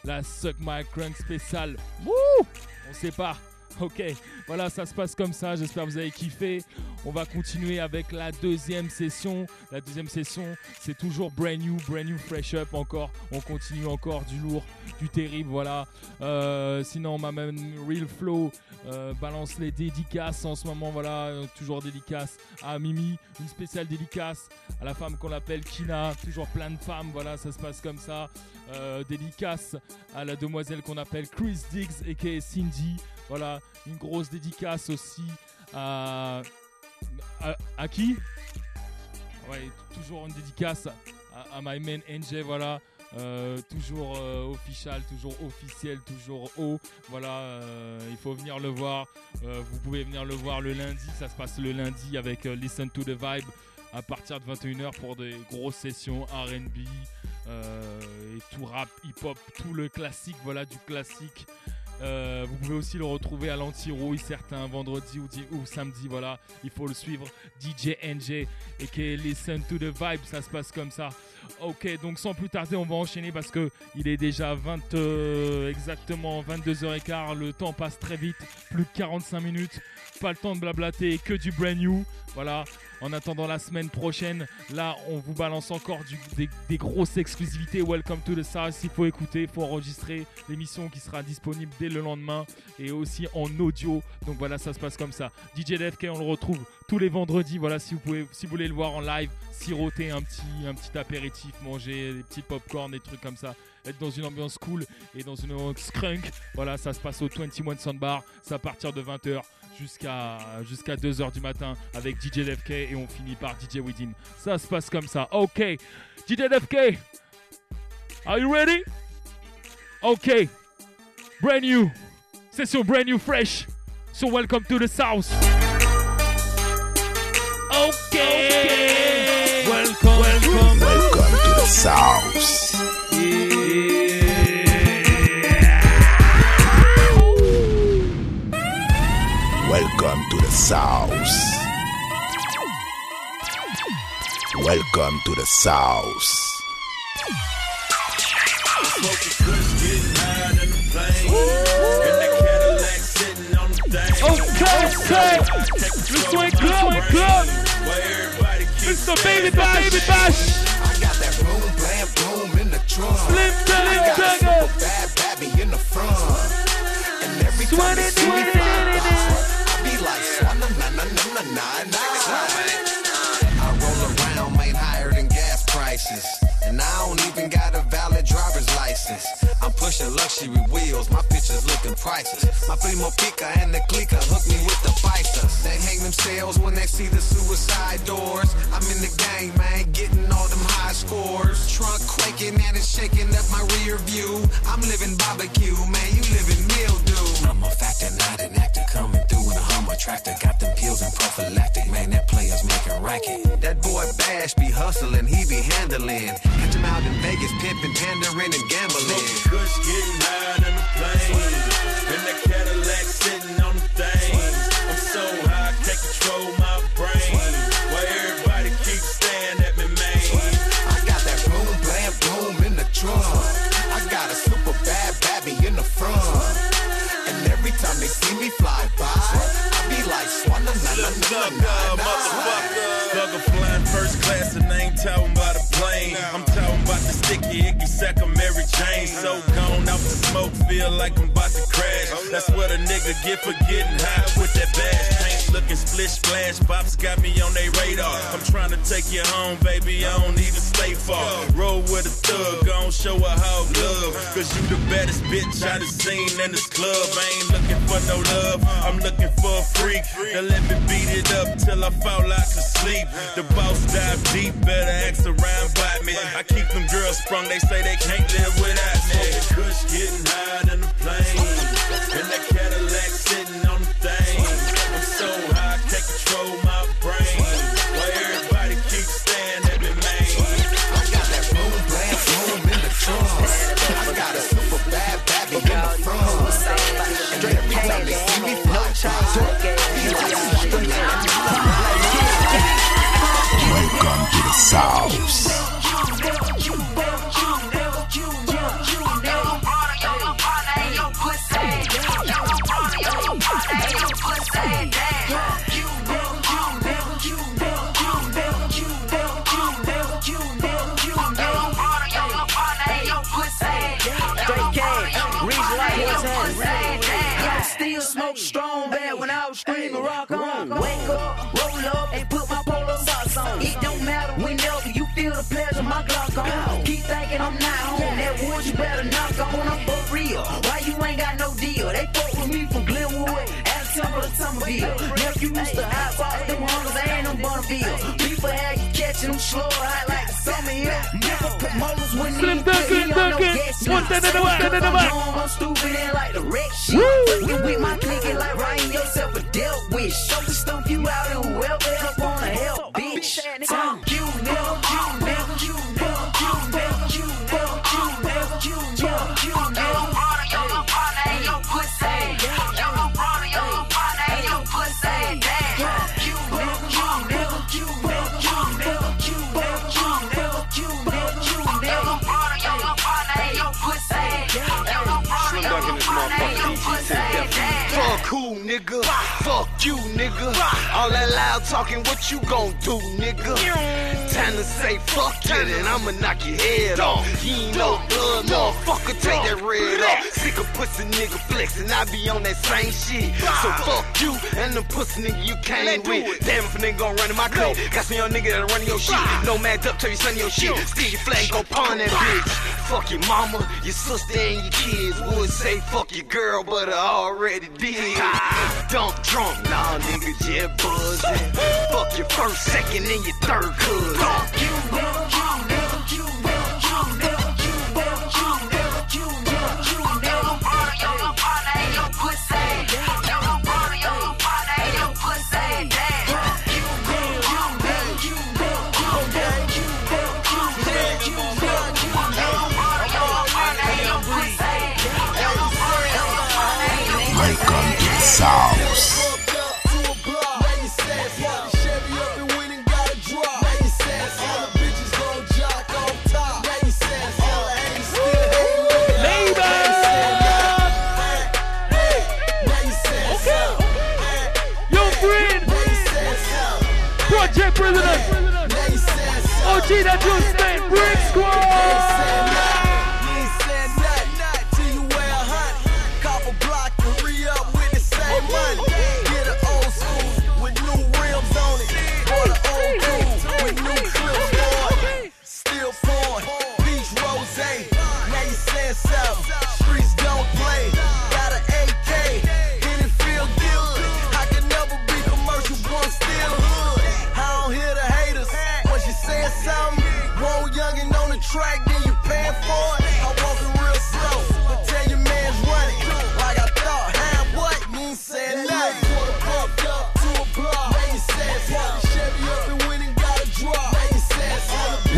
La Suck My Crunk spéciale. Wouh On sait pas. Ok, voilà, ça se passe comme ça. J'espère que vous avez kiffé. On va continuer avec la deuxième session. La deuxième session, c'est toujours brand new, brand new, fresh up encore. On continue encore du lourd, du terrible, voilà. Euh, sinon, ma même Real Flow euh, balance les dédicaces en ce moment, voilà. euh, toujours dédicace à Mimi, une spéciale dédicace à la femme qu'on appelle Kina. Toujours plein de femmes, voilà, ça se passe comme ça. Dédicace à la demoiselle qu'on appelle Chris Diggs et Cindy. Voilà, une grosse dédicace aussi à. À, qui Ouais, toujours une dédicace à, my man NJ, voilà. Euh, toujours euh, official, toujours officiel, toujours haut. Voilà, euh, il faut venir le voir. Vous pouvez venir le voir le lundi. Ça se passe le lundi avec Listen to the Vibe à partir de 21h pour des grosses sessions RB et tout rap, hip-hop, tout le classique, voilà, du classique. Euh, vous pouvez aussi le retrouver à l'anti-rouille certains vendredis ou, di- ou samedi. Voilà, il faut le suivre. DJ NJ et qui Listen to the Vibe, ça se passe comme ça. Ok, donc sans plus tarder, on va enchaîner parce que il est déjà 20, euh, exactement 22h15. Le temps passe très vite, plus de 45 minutes. Pas le temps de blablater, que du brand new. Voilà. En attendant la semaine prochaine, là, on vous balance encore des, grosses exclusivités. Welcome to the South. Il faut écouter, il faut enregistrer l'émission qui sera disponible dès le lendemain et aussi en audio. Donc voilà, ça se passe comme ça. DJ DFK, on le retrouve tous les vendredis. Voilà, si vous pouvez, si vous voulez le voir en live, siroter un petit, un petit apéritif, manger des petits popcorn, des trucs comme ça. Être dans une ambiance cool et dans une ambiance skunk. Voilà, ça se passe au 21 Soundbar. C'est à partir de 20h jusqu'à jusqu'à 2h du matin avec DJ DFK et on finit par DJ Widim. Ça se passe comme ça. Ok, DJ DFK, are you ready? Ok, brand new, session brand new fresh. So welcome to the South. Okay, welcome, welcome, Welcome to the South. Welcome to the South. Welcome to the South. Okay, okay. Le son est club, est club. Mr. Baby Bash, Baby Bash. I got that boom, blam, boom in the trunk. Slim Thugger, I got super bad babby in the front. And every time they see me I roll around, made higher than gas prices. And I don't even got a valid driver's license. I'm pushing luxury wheels, my pictures looking priceless. My primo pica and the clicker hook me with the fighters. They hang themselves when they see the suicide doors. I'm in the game, man, getting all them high scores. Trunk quaking and it's shaking up my rear view. I'm living barbecue, man, you living mildew. I'm a factor, not an actor, tractor. Got them pills and prophylactic. Man, that player's making racket. That boy Bash be hustling, he be handling. Catch him out in Vegas, pimping, pandering, and gambling. Kush getting high in the plane. In the Cadillac, sitting on the thing. I'm so high, can't control my brain. Why everybody keeps staring at me, man? I got that boom, blam, boom in the trunk. I got a super bad baby in the front. And every time they see me fly by na na na sack of Mary Jane. So gone out the smoke, feel like I'm about to crash. Oh, That's what a nigga get for getting high with that bash. Paint looking splish splash, pops got me on they radar. I'm trying to take you home, baby. I don't even stay far. Roll with a thug, gon' show her how love. Cause you the baddest bitch I done seen in this club. I ain't looking for no love, uh. I'm looking for a freak. To let me beat it up till I fall out to sleep. The boss dive deep, better ask around by me. I keep them girls sprung, they say they can't live without me. Smoking kush, getting higher than the plane. In that Cadillac, sitting on the thing. I'm so high, I can't control my brain. Why everybody keep staring at me, man? I got that boom blast room in the trunk. I got a super bad baby in the front. Straight every time they see me fly Welcome to the South. Strong bad when I was screaming rock on. Wake up, roll up, and put my polo socks on. It don't matter whenever you feel the pleasure, my Glock on. Keep thinking I'm not home. That wood you better knock on. I'm for real. Why you ain't got no deal? They fuck with me from Glenwood, Alexander to Somerville. Nephew used to hot box them hunters and them Bonneville. People had you catching them slow hot like the summer here. Never put molars when Slim he Duncan, he on no Duncan. gas One leaks. to the back, to the back. I'm stupid and like the wreck shit. Woo! We with my clique and like writing yourself a dealt with. Show me stump you out and whoever else wanna help, uh, bitch. Fuck you, nigga. Nigga? Fuck you, nigga. All that loud talking, what you gon' do, nigga? Time to say fuck it, and I'ma knock your head off. You ain't no blood, motherfucker, take that red off. Sick of pussy nigga flexing, I be on that same shit. So fuck you and the pussy nigga you came with. Damn if a nigga gon' run in my clique. Got some young nigga that'll run your shit. No mad up, tell you son your shit. Steal your flag, go pawn that bitch. Fuck your mama, your sister, and your kids. Would say fuck your girl, but I already did. Dump drunk, nah, nigga, just buzzing. Fuck your first, second, and your third cousin. Fuck you, nigga, you, you, you, OJ da Juiceman, Brick Squad.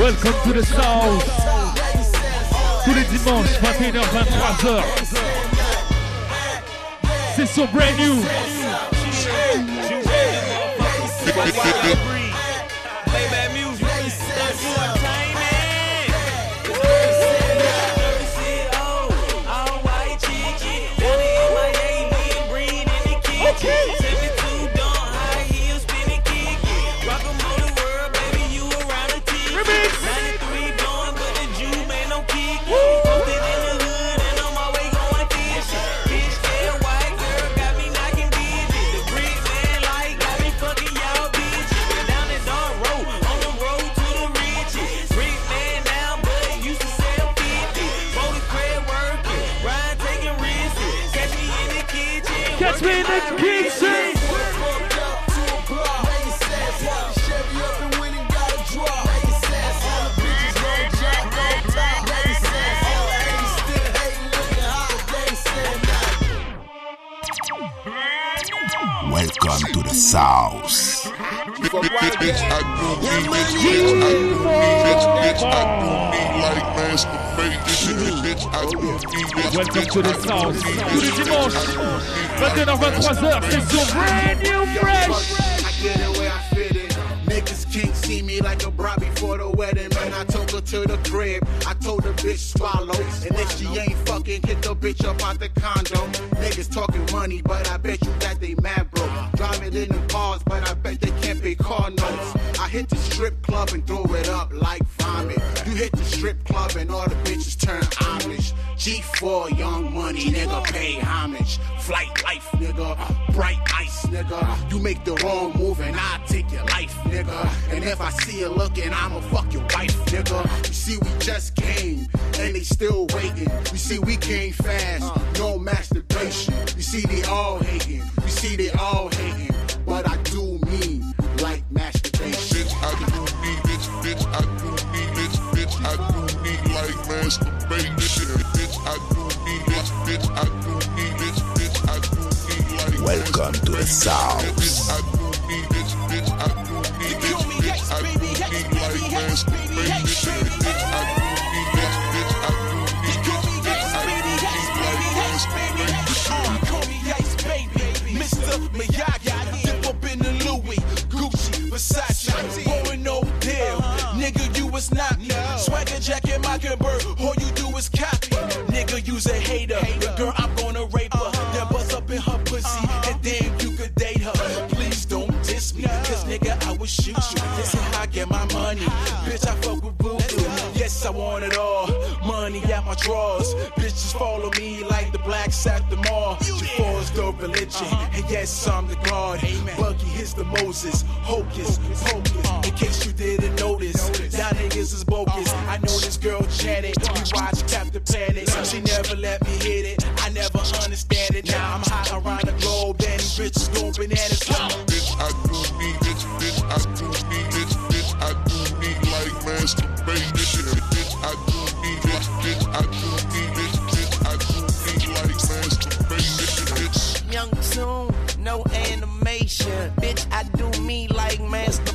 Welcome to the South. Tous les dimanches, 21h, 23h. C'est son brand new. See me like a bride before the wedding. Man, I took her to the crib. I told the bitch swallow. And if she ain't fucking, get the bitch up out the condo. Niggas talking money, but I bet you that they mad broke. Driving in the cars, but I bet they can't pay car notes. I hit the strip club and throw it up like vomit. You hit the strip club and all the bitches turn Amish. G4, young money, nigga, pay homage. Flight life, nigga. Bright ice, nigga. You make the wrong move and I take your life, nigga. And if I see you looking, I'ma fuck your wife, nigga. You see, we just came and they still waiting. You see, we came fast, no masturbation. You see, they all hating. You see, they all hating. But I do mean like masturbation. Like masturbation. Bitch, I do me, bitch, bitch, I do me, bitch, bitch, I do me like Welcome to the South. Bitch, I do me, bitch, bitch, I do me, bitch, bitch, I do me like masturbation. Bitch, I do me, bitch, bitch, I do me, bitch, bitch, I do me like masturbation. Call me Ice Baby, Mr. Miyagi, dip up in the Louis, Gucci, Versace, pouring no deal. Nigga, you was not me. Swagger jacket, Mockingbird, you's a hater. The girl, I'm gonna rape her. Then bust up in her pussy, and then you could date her. Please don't diss me, cause nigga, I will shoot you. This is how I get my money. Bitch, I fuck with voodoo. Yes, I want it all. Money at my drawers. Bitches follow me like the blacks at the mall. G4's the religion, uh-huh. and yes, I'm the God. Bucky is the Moses, hocus pocus. Uh-huh. In case you didn't notice, y'all niggas is bogus. Uh-huh. I know this girl Janet, we watch Captain Planet. She never let me hit it, I never understand it. Now I'm high around the globe, and these bitches going bananas. Bitch, I do me, bitch, bitch, I do me, bitch, bitch, I do me like masturbation. Bitch, I do me like masturbation.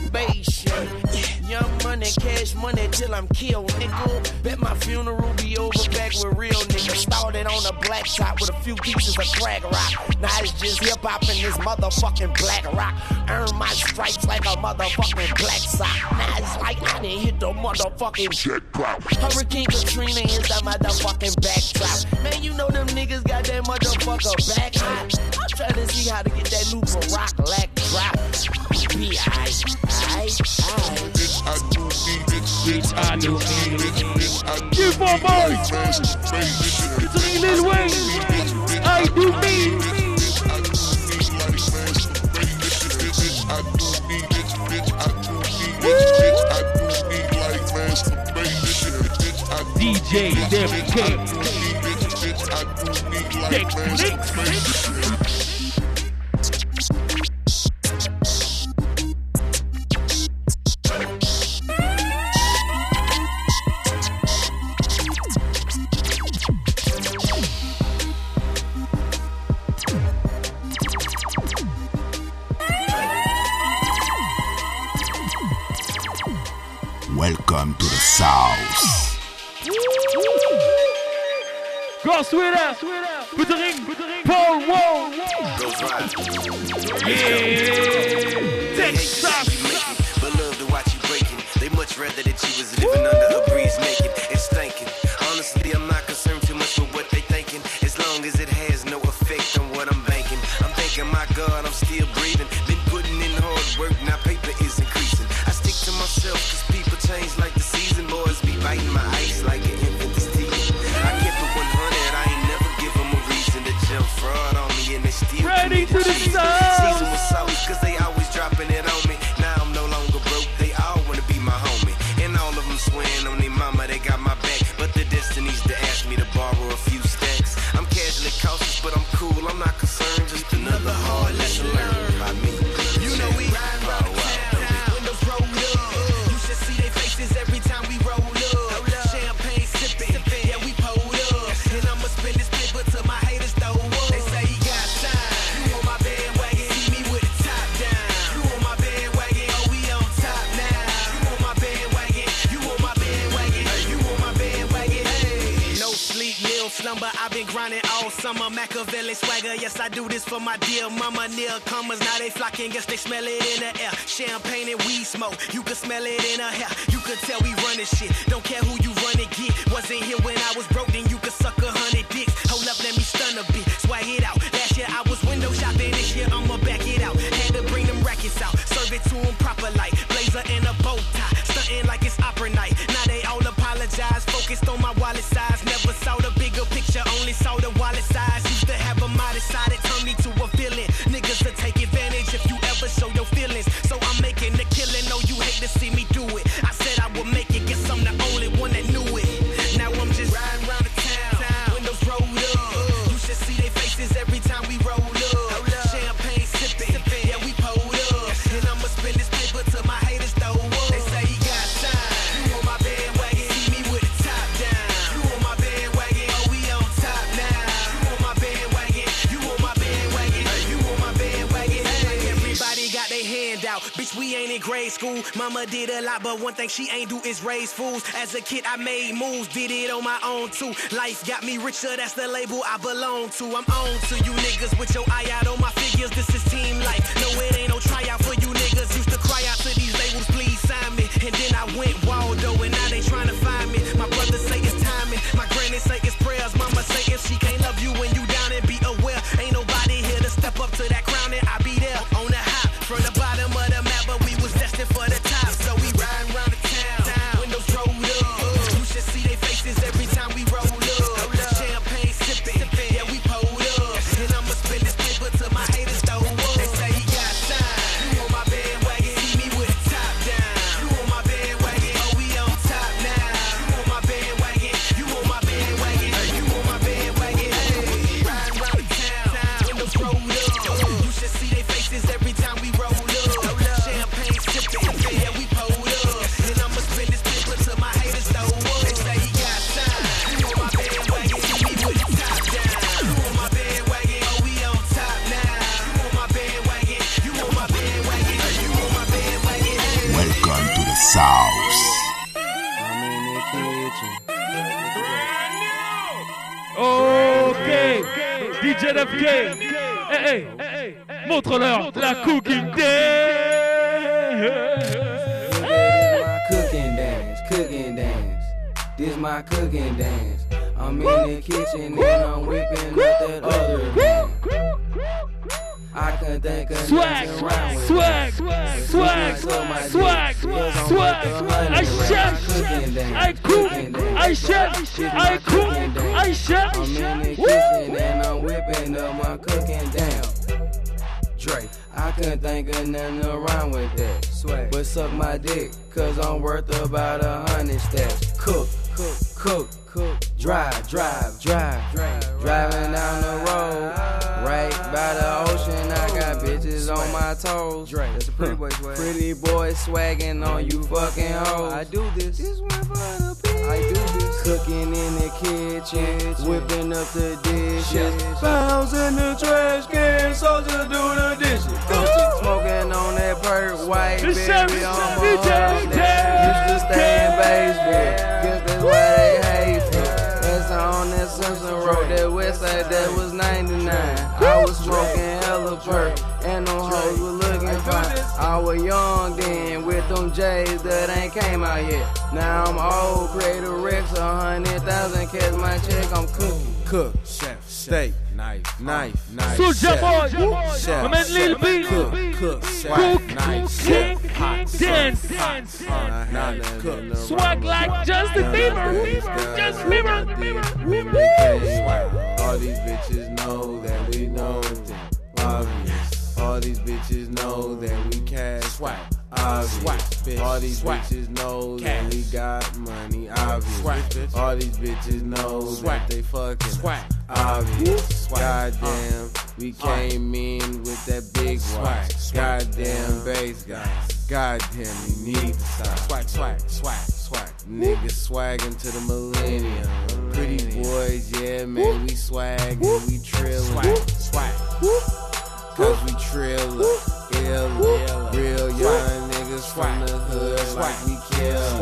Cash money till I'm killed, nigga. Bet my funeral be over back with real niggas. Started on a black top with a few pieces of crack rock. Now it's just hip hop in this motherfucking black rock. Earn my stripes like a motherfucking black sock. Now it's like I didn't hit the motherfucking jackpot. Hurricane Katrina is the motherfucking backdrop. Man, you know them niggas got that motherfucker back. I'm trying to see how to get that new Barack Black drop. Bitch, I do me, bitch, bitch, I do me, bitch, bitch, I do Give me up, like boys. masturbation. Featuring Lil Wayne. I do me. Bitch, I do me, bitch, bitch, I do me, bitch, bitch, I do me like masturbation. Bitch, I do me, DJ bitch, Def bitch, I K. do me, bitch, bitch, I do me like Welcome to the South. Go Sweeter. Featuring Paul Wall. Yeah. Texas. But love to watch you breaking. They much rather that you was living under a breeze naked Machiavelli swagger, yes, I do this for my dear mama. Near comers, now they flocking, guess they smell it in the air. Champagne and weed smoke, you can smell it in her hair. You could tell we running shit, don't care who you run it, get. Wasn't here when I was broke, then you could suck a hundred dicks. Hold up, let me stun a bit, swag it out. Grade school. Mama did a lot, but one thing she ain't do is raise fools. As a kid, I made moves, did it on my own too. Life got me richer, that's the label I belong to. I'm on to you niggas with your eye out on my figures. This is team life. No, it ain't no tryout for you niggas. Used to cry out to these labels, please sign me. And then I went Waldo, and now they trying to find me. My brother say it's timing. My granny say it's prayers. Mama say if she can't white The berry service on my DJ mustache. Used to stay in Batesville, guess that's why they hate me. That's on that Simpson Road, that west side, that was 99. I was smoking hella perk, and them hoes were looking fine. I was young then, with them J's that ain't came out yet. Now I'm old, creator Rex, a hundred thousand, catch my check, I'm cooking. Cook, chef, steak, knife, knife, knife. Soulja chef, Boy, chef, my man Lil B. Cook, cook, chef, Cook, knife, king, chef, dance, knife, cook. Swag like Justin Bieber, Justin Bieber. All these bitches know that we know. Obvious. All these bitches know that we cash swag. Obvious. All these bitches know that we got money. Obvious. All these bitches know that they fucking obvious. Goddamn, we came in with that big swag. Goddamn bass guys. Goddamn, we need to stop. Swag, swag, swag, swag. Niggas swagging to the millennium. Pretty boys, yeah, man, we swag and we trillin'. Swag, swag. Cause we trillin'. Ill, real young niggas from the hood like we kill.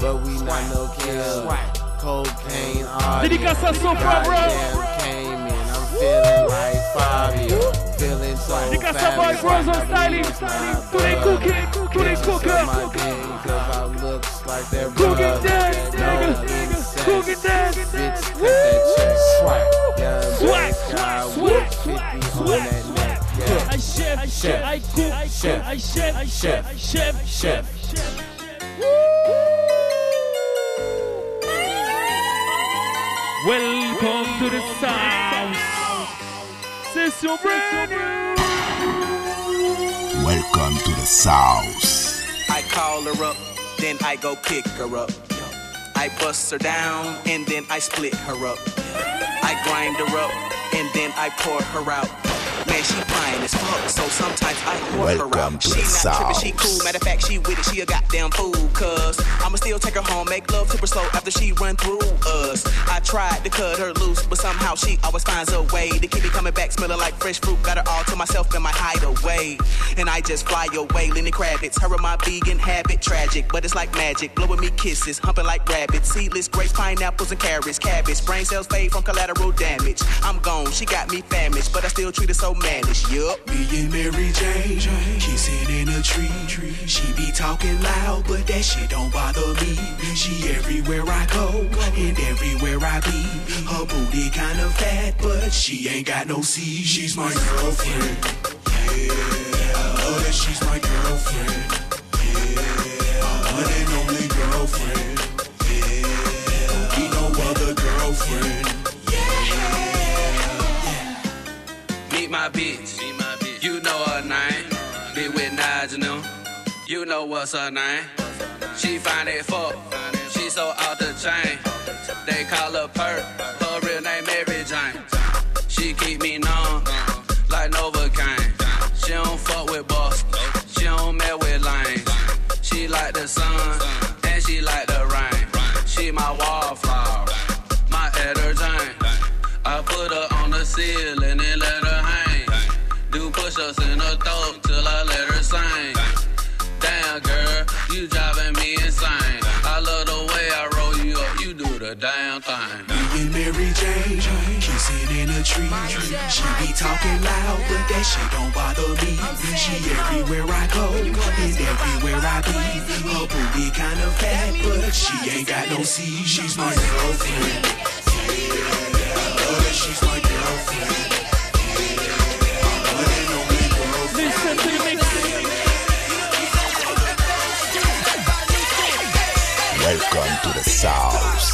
But we not no kill. Cocaine, all Did Dédicace à Sopra, bro. came in. I'm feeling like Fabio. Feeling so Dédicace à Boy Bros on styling. Tous les cookies, tous les cookers. Cause I looks like they're Cooking brothers. dance, No nigga. incest. Cooking dance. Bitch, cut that check. Swag. Young Swag, black guy swag, with swag, 50 on swag, that neck. Yeah. I chef, I chef, I cook, I chef, I chef, I chef, I chef, chef. Welcome to the South. Session brand new. Welcome to the South. I call her up, then I go pick her up. I bust her down, and then I split her up. I grind her up, and then I pour her out. Man, she fine as fuck, so sometimes I her Welcome out. to She the not tripping, she cool. Matter of fact, she with it, she a goddamn fool. Cause I'ma still take her home, make love to her slow after she run through us. I tried to cut her loose, but somehow she always finds a way to keep me coming back, smelling like fresh fruit. Got her all to myself in my hideaway. And I just fly away, Lenny Kravitz. Her and my vegan habit, tragic, but it's like magic. Blowing me kisses, humping like rabbits. Seedless grapes, pineapples, and carrots, cabbage. Brain cells fade from collateral damage. I'm gone, she got me famished, but I still treat her so mannish. Yup. Me and Mary Jane, kissing in a tree. tree. She be talking loud, but that shit don't bother me. She everywhere I go, and everywhere I be. Her booty kinda fat, but she ain't got no C. She's my girlfriend. Yeah, oh, that she's my girlfriend. Yeah, one and only girlfriend. Yeah, be no other girlfriend. Meet my bitch. You know her name. Be with Nige and them. You know what's her name. She find it fuck. She so out tree. She be talking loud, but that shit don't bother me. She everywhere I go, and everywhere I be. Her booty kinda fat, but she ain't got no C. She's my girlfriend. She's my girlfriend. Listen to the mix. Welcome to the South.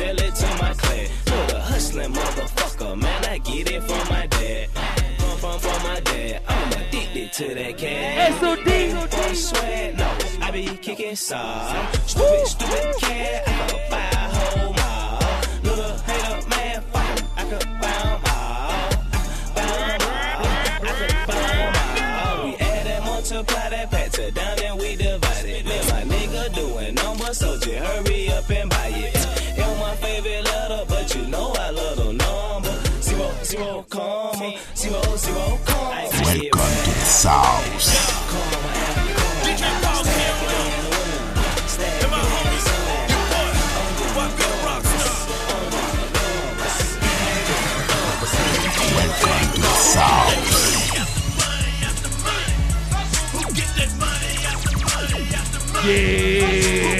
sell it to my clan. the hustling motherfucker, man, I get it from my dad. From, from, from my dad, I'm addicted to that cash. SOD, I'm sweat, no, I be kicking some. Stupid, stupid cat, I could buy a whole mall. Little hater, man, fuck him, I could buy him all. I could buy him all. We add and multiply that pattern down and we divide it. Man, my nigga doing numbers, so just hurry up and buy it letter, but you know I love the number. Zero, zero, comma, zero, zero, comma. Welcome to the South. Welcome to the South. Yeah.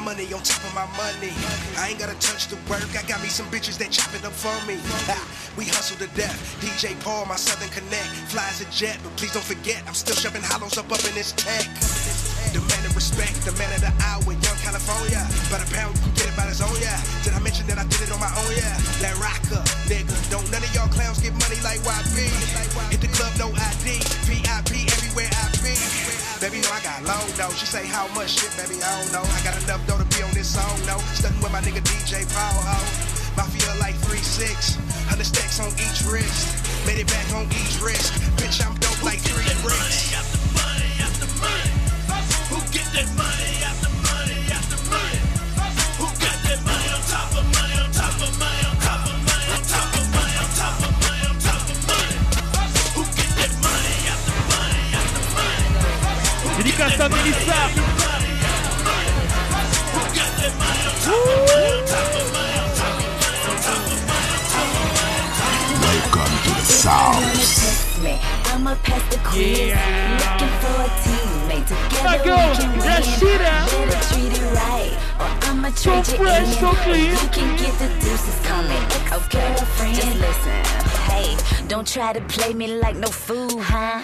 money on top of my money. I ain't gotta touch the work. I got me some bitches that chop it up for me. Ha, we hustle to death. DJ Paul, my Southern Connect. Flies a jet, but please don't forget, I'm still shoving hollows up up in this tech. The man of respect, the man of the hour, young California. By the pound, you get it by his own, yeah. Did I mention that I did it on my own, yeah? That rocker, nigga. Don't none of y'all clowns get money like YB. Hit the club, no ID. VIP. Baby, know I got low though. She say how much shit, baby, I don't know. I got enough dough to be on this song, no. Stuck with my nigga DJ Paul, ho. Mafia like 3-6. 100 stacks on each wrist. Made it back on each wrist. Bitch, I'm dope like three bricks. Try to play me like no fool, huh?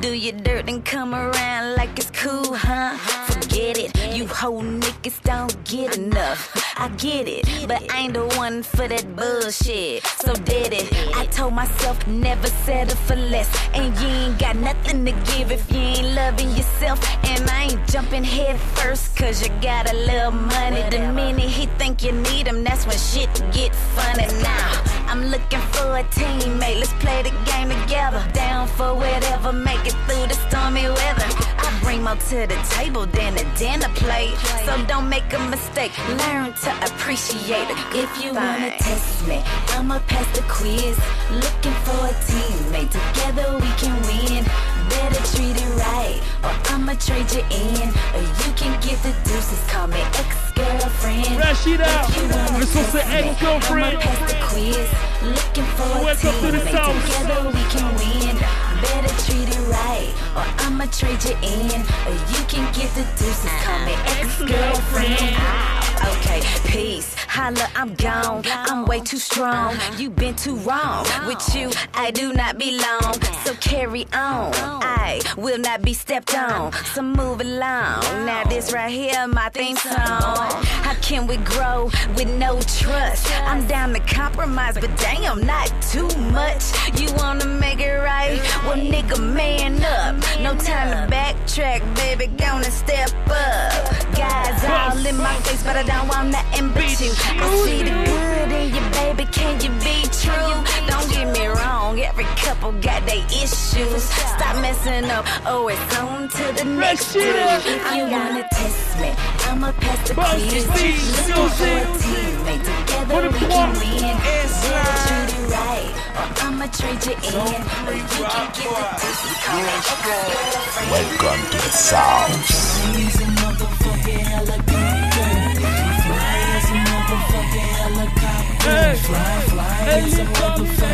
Do your dirt and come around like it's cool, huh? Forget it. You whole niggas don't get enough. I get it, but I ain't the one for that bullshit. So did it. I told myself never settle for less. And you ain't got nothing to give if you ain't loving yourself. And I ain't jumping head first, cause you got a little money. The minute he think you need him, that's when shit get funny. Now, I'm looking for a teammate. Let's play the game together. Down for whatever, make it through the stormy weather. I bring more to the table than a dinner plate. So don't make a mistake. Learn to appreciate it. If you wanna test me, I'ma pass the quiz. Looking for a teammate. Together we can win. Treat it right, or I'ma trade you in. Or you can get the deuces. Call me ex-girlfriend. Rasheeda, If you wanna le son c'est test me, ex-girlfriend. I'ma pass the quiz. Looking for a Welcome to the. South. Together we can win. Better treat it right, or I'ma trade you in. Or you can get the deuces. Call me uh-huh. ex-girlfriend. Okay, peace. Holla, I'm gone. I'm way too strong. You been too wrong. With you, I do not belong. So carry on. I will not be stepped on. So move along. Now this right here, my theme song. How can we grow with no trust? I'm down to compromise, but damn, not too much. You wanna make it right? Well, nigga, man up. No time to backtrack, baby. Gonna step up. Guys all in my face, but I don't want nothing but you. I see the good in you, baby. Can you be true? Don't get me wrong, every couple got their issues. Stop messing up. Oh, it's on to the next dude. If you wanna test me, I'ma pass the quiz. Looking for a teammate. Together we can win. Better treat it right, or I'ma trade you in. Or you can get the deuces. Call me ex-girlfriend. Welcome to the South. Hey, helicopter,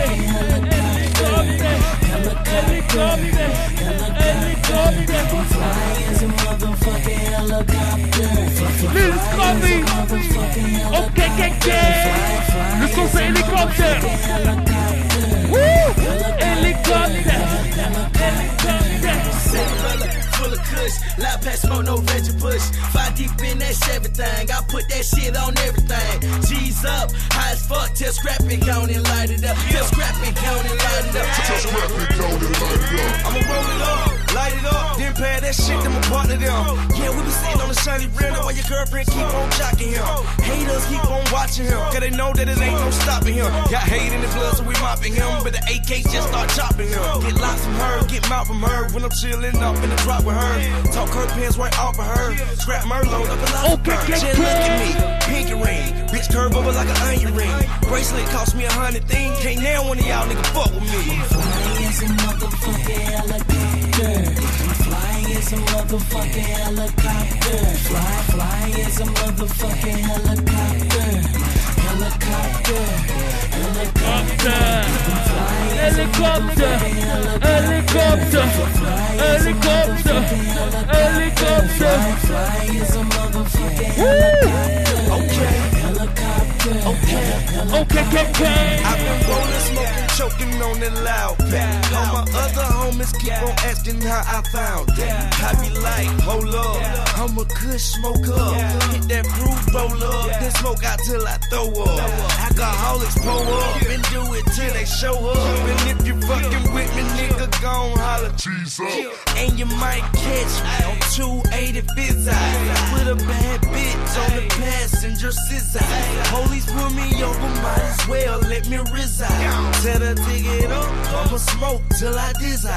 helicopter, helicopter, helicopter. Lil Scotty, ok, ok, ok. Le son c'est hélicoptère. Full of kush, loud pass smoke, no Reggie Bush. Five deep in that Chevy thing, I put that shit on everything. G's up, high as fuck, till scrappy count and light it up. Till scrappy count and light it up. Till scrappy count and light it up. I'ma roll it up, light it up, then pay that shit, then my partner them. Yeah, we be sitting on the shiny rim, while your girlfriend keep on jocking him. Haters keep on watching him, cause they know that it ain't no stopping him. Got hate in the blood, so we mopping him, but the AK just start chopping him. Get lots from her, get mouth from her, when I'm chilling up in the drop with her. Talk her pants right off of her, scrap Merlot up a lot of her. Just look at me, pinky ring, bitch curve over like an onion ring. Bracelet cost me a hundred things, can't now one of y'all nigga fuck with me. Flying as a motherfucking helicopter. Flying as a motherfucking helicopter. Fly, fly as a motherfucking helicopter. Helicopter. Helicopter, helicopter, helicopter, helicopter. Helicopter. Fly, fly is a motherfucking helicopter. Okay, okay, okay. Okay. I've been rolling, smoking, choking on that loud pack. All my other homies keep on asking how I found that. I be like, hold up, I'm a kush smoker. Hit that fruit roller, then smoke out till I throw up. Alcoholics pull up and do it till they show up. And if you fucking with me, nigga, gon' holler. And you might catch me on 280 fizz With a bad bitch on the passenger scissor. Police pull me over, might as well let me reside. Tell her dig it up, I'ma smoke till I desire.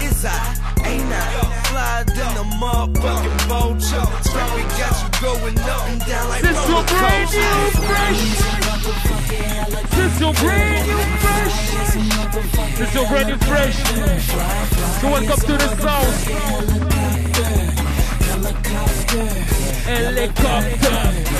Is I, ain't I? Fly than the motherfucking vulture. Strong got you going up and down like This your brand new fresh. This your brand new fresh. This your brand new fresh. So welcome to the south. Helicopter. Let's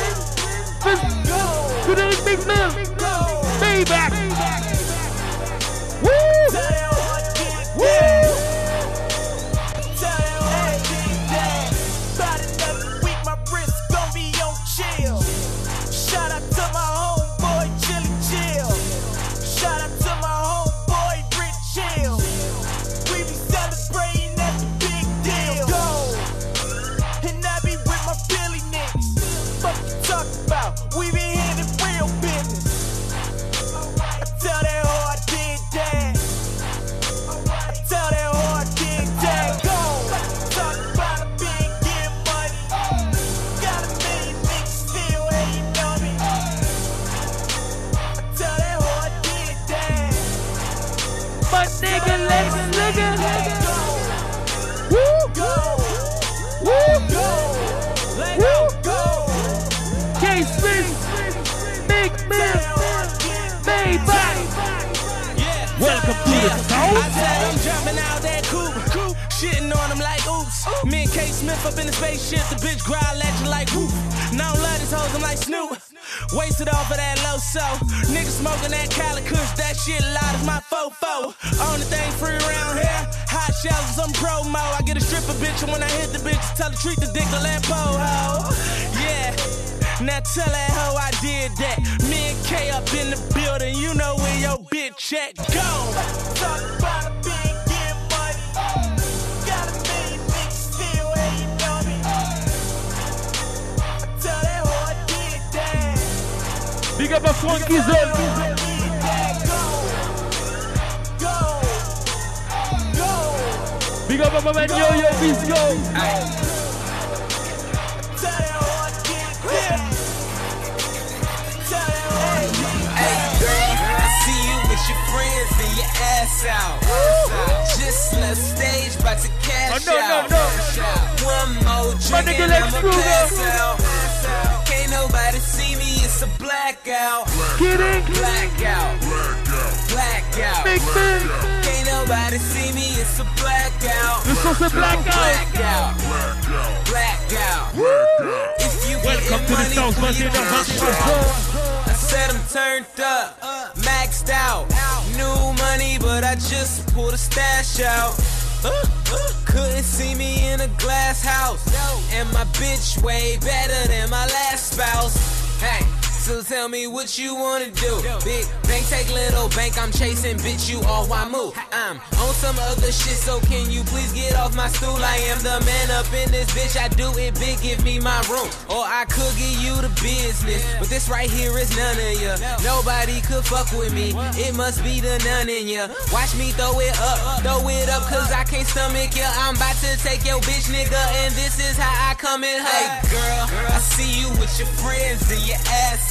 Smith. To the big man. Maybach. Woo! Nigga. K Smith. Big man. Maybach. Welcome to the I South. said I'm jumping out that coupe, shitting on them like oops. Me and K Smith up in the spaceship, the bitch growl at you like woof. Now I love these hoes, I'm like Snoop. Wasted off of that low so. Niggas smoking that Cali Kush, that shit loud as my fofo. Only thing free around here, hot shells some promo. I get a stripper bitch, and when I hit the bitch, tell her treat the dick the lampo ho. Yeah. Now tell that hoe I did that. Me and K up in the building, you know where your bitch at. Go! Talk about a big Big up a Funky Zone. Big up a my man Yo Yo Bisco. I see you with your friends and your ass out. Just left stage, about to cash Oh, no, no, out. no. One more drink and I'ma pass out. Can't nobody see me, it's a blackout. Get it? Blackout. Blackout. Big man. Can't nobody see me, it's a blackout. Le son c'est blackout. Blackout. Blackout. If you Welcome to the South, pull your 21 trigger. I said I'm turned up, maxed out. New money, but I just pulled a stash out. Couldn't see me in a glass house. And my bitch way better than my last spouse. Hey. So tell me what you wanna do. Big bank take little bank, I'm chasing, bitch, you all why move. I'm on some other shit, so can you please get off my stool? I am the man up in this bitch, I do it big, give me my room. Or I could give you the business, but this right here is none of ya. Nobody could fuck with me, it must be the none in ya. Watch me throw it up, throw it up, cause I can't stomach ya. I'm about to take your bitch, nigga, and this is how I come in. Hey, girl, I see you with your friends and your ass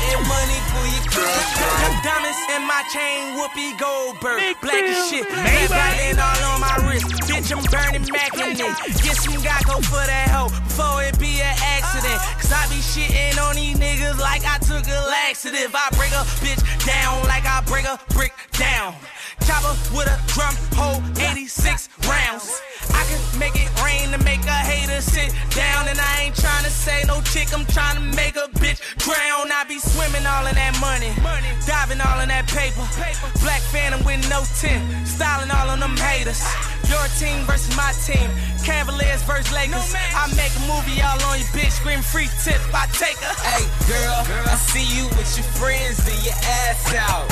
getting money, pull your clip. Diamonds in my chain, Whoopi Goldberg. Black as shit. Maybelline all on my wrist. Bitch, I'm burning Mac in it. Get some Geico for that hoe before it be an accident. Cause I be shitting on these niggas like I took a laxative. I break a bitch down like I break a brick down. Chopper with a drum hole, 86 rounds. I can make it rain to make a hater sit down. And I ain't trying to say no chick, I'm trying to make a bitch drown. I be swimming all in that money, diving all in that paper. Black Phantom with no tint, styling all on them haters. Your team versus my team, Cavaliers versus Lakers. I make a movie all on your bitch, scream free tip, I take her. Hey girl, I see you with your friends and your ass out.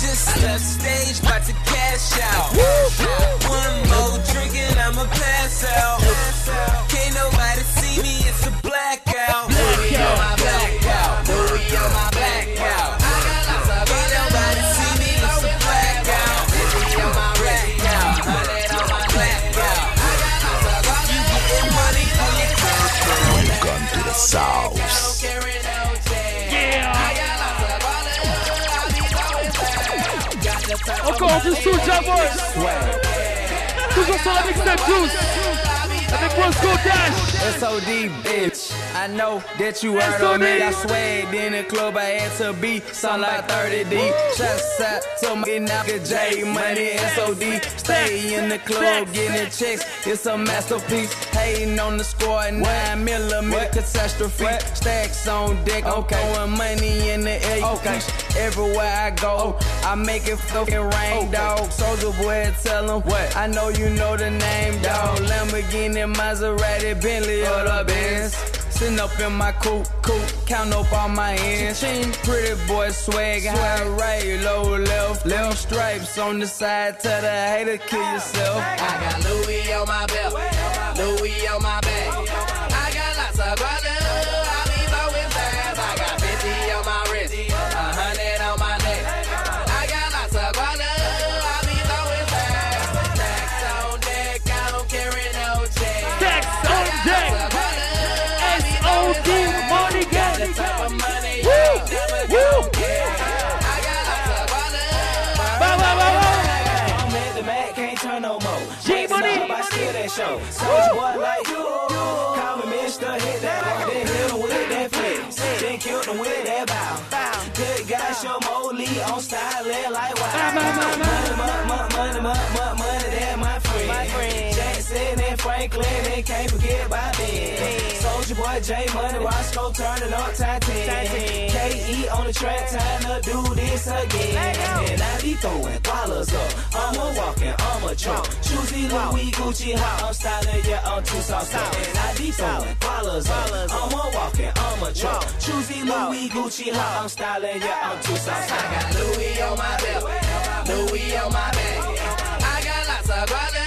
Just left stage, about to cash out. Encore du Soulja Boy. Toujours sur la mixtape Juice. Avec Roscoe Dash. SOD bitch. I know that you heard of me. I swear in the club I had to be something like 30 deep. Shots out to my nigga J Money SOD. Stay in the club getting checks. It's a masterpiece. Hating on the score, 9 millimeter catastrophe. Stacks on deck. I'm throwing money in the air. Okay. Everywhere I go, I make it fucking rain, dog. Soulja Boy, tell him what. I know you know the name, dog. Lamborghini, Maserati, Bentley, or the Benz. Sitting up in my coupe, coupe, count up all my ends. Pretty boy swag, high right, low left, left stripes on the side. Tell the hater kill ah. yourself. I got Louis on my belt, Louis on my back. Show. Soulja Boy like you. Call me Mister, hit that rock, then hit him with that flex. Then killed him with that bow. Good guy, show Molly on style, like wow. Money, money, money, money, money, money, that my friend. Jackson and Franklin, they can't forget about Ben. Soulja Boy, J Money, Roscoe turning up time 10. KE on the track, time to do this again. And I be throwing dollars up. I'm a walking, I'm a trunk. Choosy Louis Gucci hot. I'm styling, yeah, I'm too soft. And I be throwing dollars up. I'm a walking, I'm a trunk. Choosy Louis Gucci hot. I'm styling, yeah, I'm too soft. I got Louis on my belt, Louis on my back. I got lots of brother.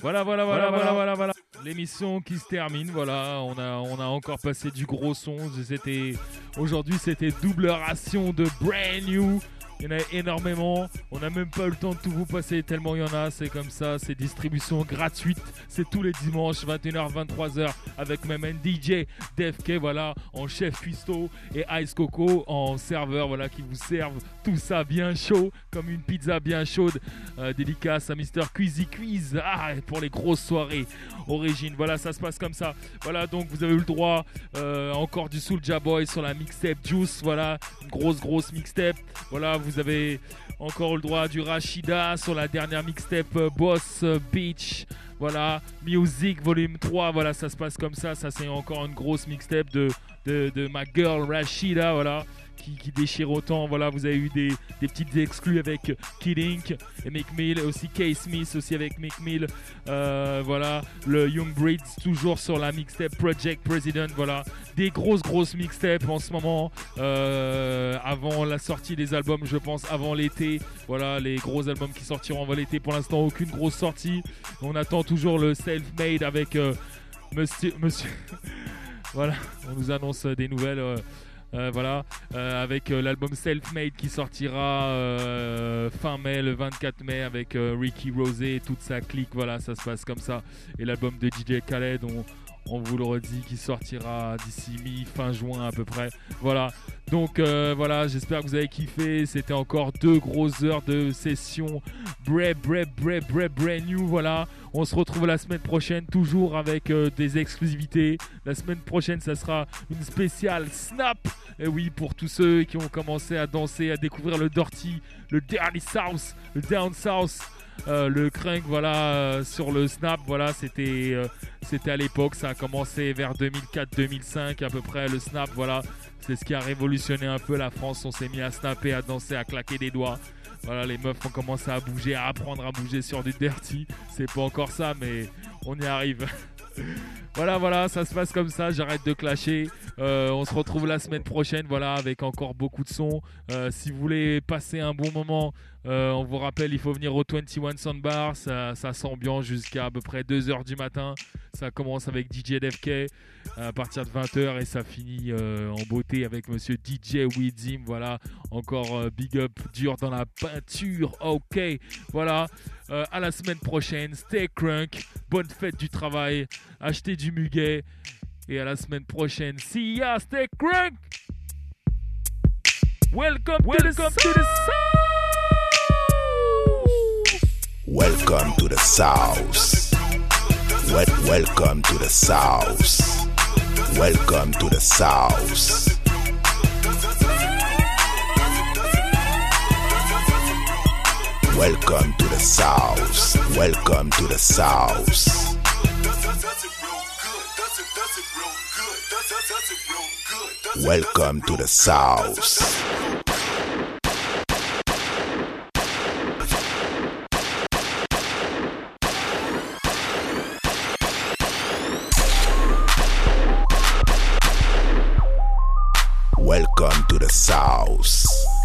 Voilà, voilà, voilà, voilà, voilà, voilà. L'émission qui se termine, voilà, on a, on a encore passé du gros son. C'était aujourd'hui, c'était double ration de brand new. Il y en a énormément. On n'a même pas le temps de tout vous passer tellement il y en a. C'est comme ça, c'est distribution gratuite. C'est tous les dimanches, 21h, 23h, avec même un DJ DFK, voilà, en chef cuistot et Ice Coco en serveur, voilà, qui vous servent tout ça bien chaud, comme une pizza bien chaude. Euh, dédicace à Mister Queasy Quiz. Ah, pour les grosses soirées. Origine, voilà, ça se passe comme ça. Voilà, donc vous avez eu le droit euh, encore du Soulja Boy sur la mixtape Juice. Voilà, une grosse, grosse mixtape. Voilà, vous avez encore le droit du Rashida sur la dernière mixtape euh, Boss euh, Beach. Voilà, Music Volume 3. Voilà, ça se passe comme ça. Ça, c'est encore une grosse mixtape de, de, de ma girl Rashida. Voilà qui, déchire autant. Voilà, vous avez eu des, petites exclus avec Kid Ink et Mick Mill, aussi Kay Smith aussi avec Mick Mill. Euh, voilà, le Young Breeds toujours sur la mixtape Project President. Voilà, des grosses grosses mixtapes en ce moment. euh, avant la sortie des albums, je pense avant l'été. Voilà, les gros albums qui sortiront avant l'été. Pour l'instant, aucune grosse sortie. On attend toujours le self-made avec euh, Monsieur, voilà, on nous annonce des nouvelles. Euh, voilà, euh, avec euh, l'album Self-Made qui sortira fin mai, le 24 mai, avec Ricky Rosé et toute sa clique. Voilà, ça se passe comme ça. Et l'album de DJ Khaled, on, on vous le redit, qui sortira d'ici mi-fin juin à peu près. Voilà, donc euh, voilà, j'espère que vous avez kiffé. C'était encore deux grosses heures de session. Bre, bre, bre, bre, brand new. Voilà, on se retrouve la semaine prochaine, toujours avec euh, des exclusivités. La semaine prochaine, ça sera une spéciale Snap. Et oui, pour tous ceux qui ont commencé à danser, à découvrir le Dirty, le Dirty South, le Down South. Euh, le crunk voilà euh, sur le snap voilà c'était euh, c'était à l'époque ça a commencé vers 2004 2005 à peu près le snap voilà c'est ce qui a révolutionné un peu la France on s'est mis à snapper à danser à claquer des doigts voilà les meufs ont commencé à bouger à apprendre à bouger sur du dirty c'est pas encore ça mais on y arrive voilà, voilà, ça se passe comme ça. J'arrête de clasher. On se retrouve la semaine prochaine, voilà, avec encore beaucoup de sons. Si vous voulez passer un bon moment, euh, on vous rappelle, il faut venir au 21 Soundbar. Ça, ça s'ambiance jusqu'à à peu près 2h du matin. Ça commence avec DJ DFK à partir de 20h et ça finit euh, en beauté avec monsieur DJ Widzim. Voilà, encore euh, big up dur dans la peinture. Ok, voilà. Euh, à la semaine prochaine. Stay crunk. Bonne fête du travail. Achetez du muguet. Et à la semaine prochaine. See ya. Stay crunk. Welcome, to the, to the Welcome to the South. Wel- welcome to the South. Welcome to the South. Welcome to the South. Welcome to the South. Welcome to the South. Welcome to the South.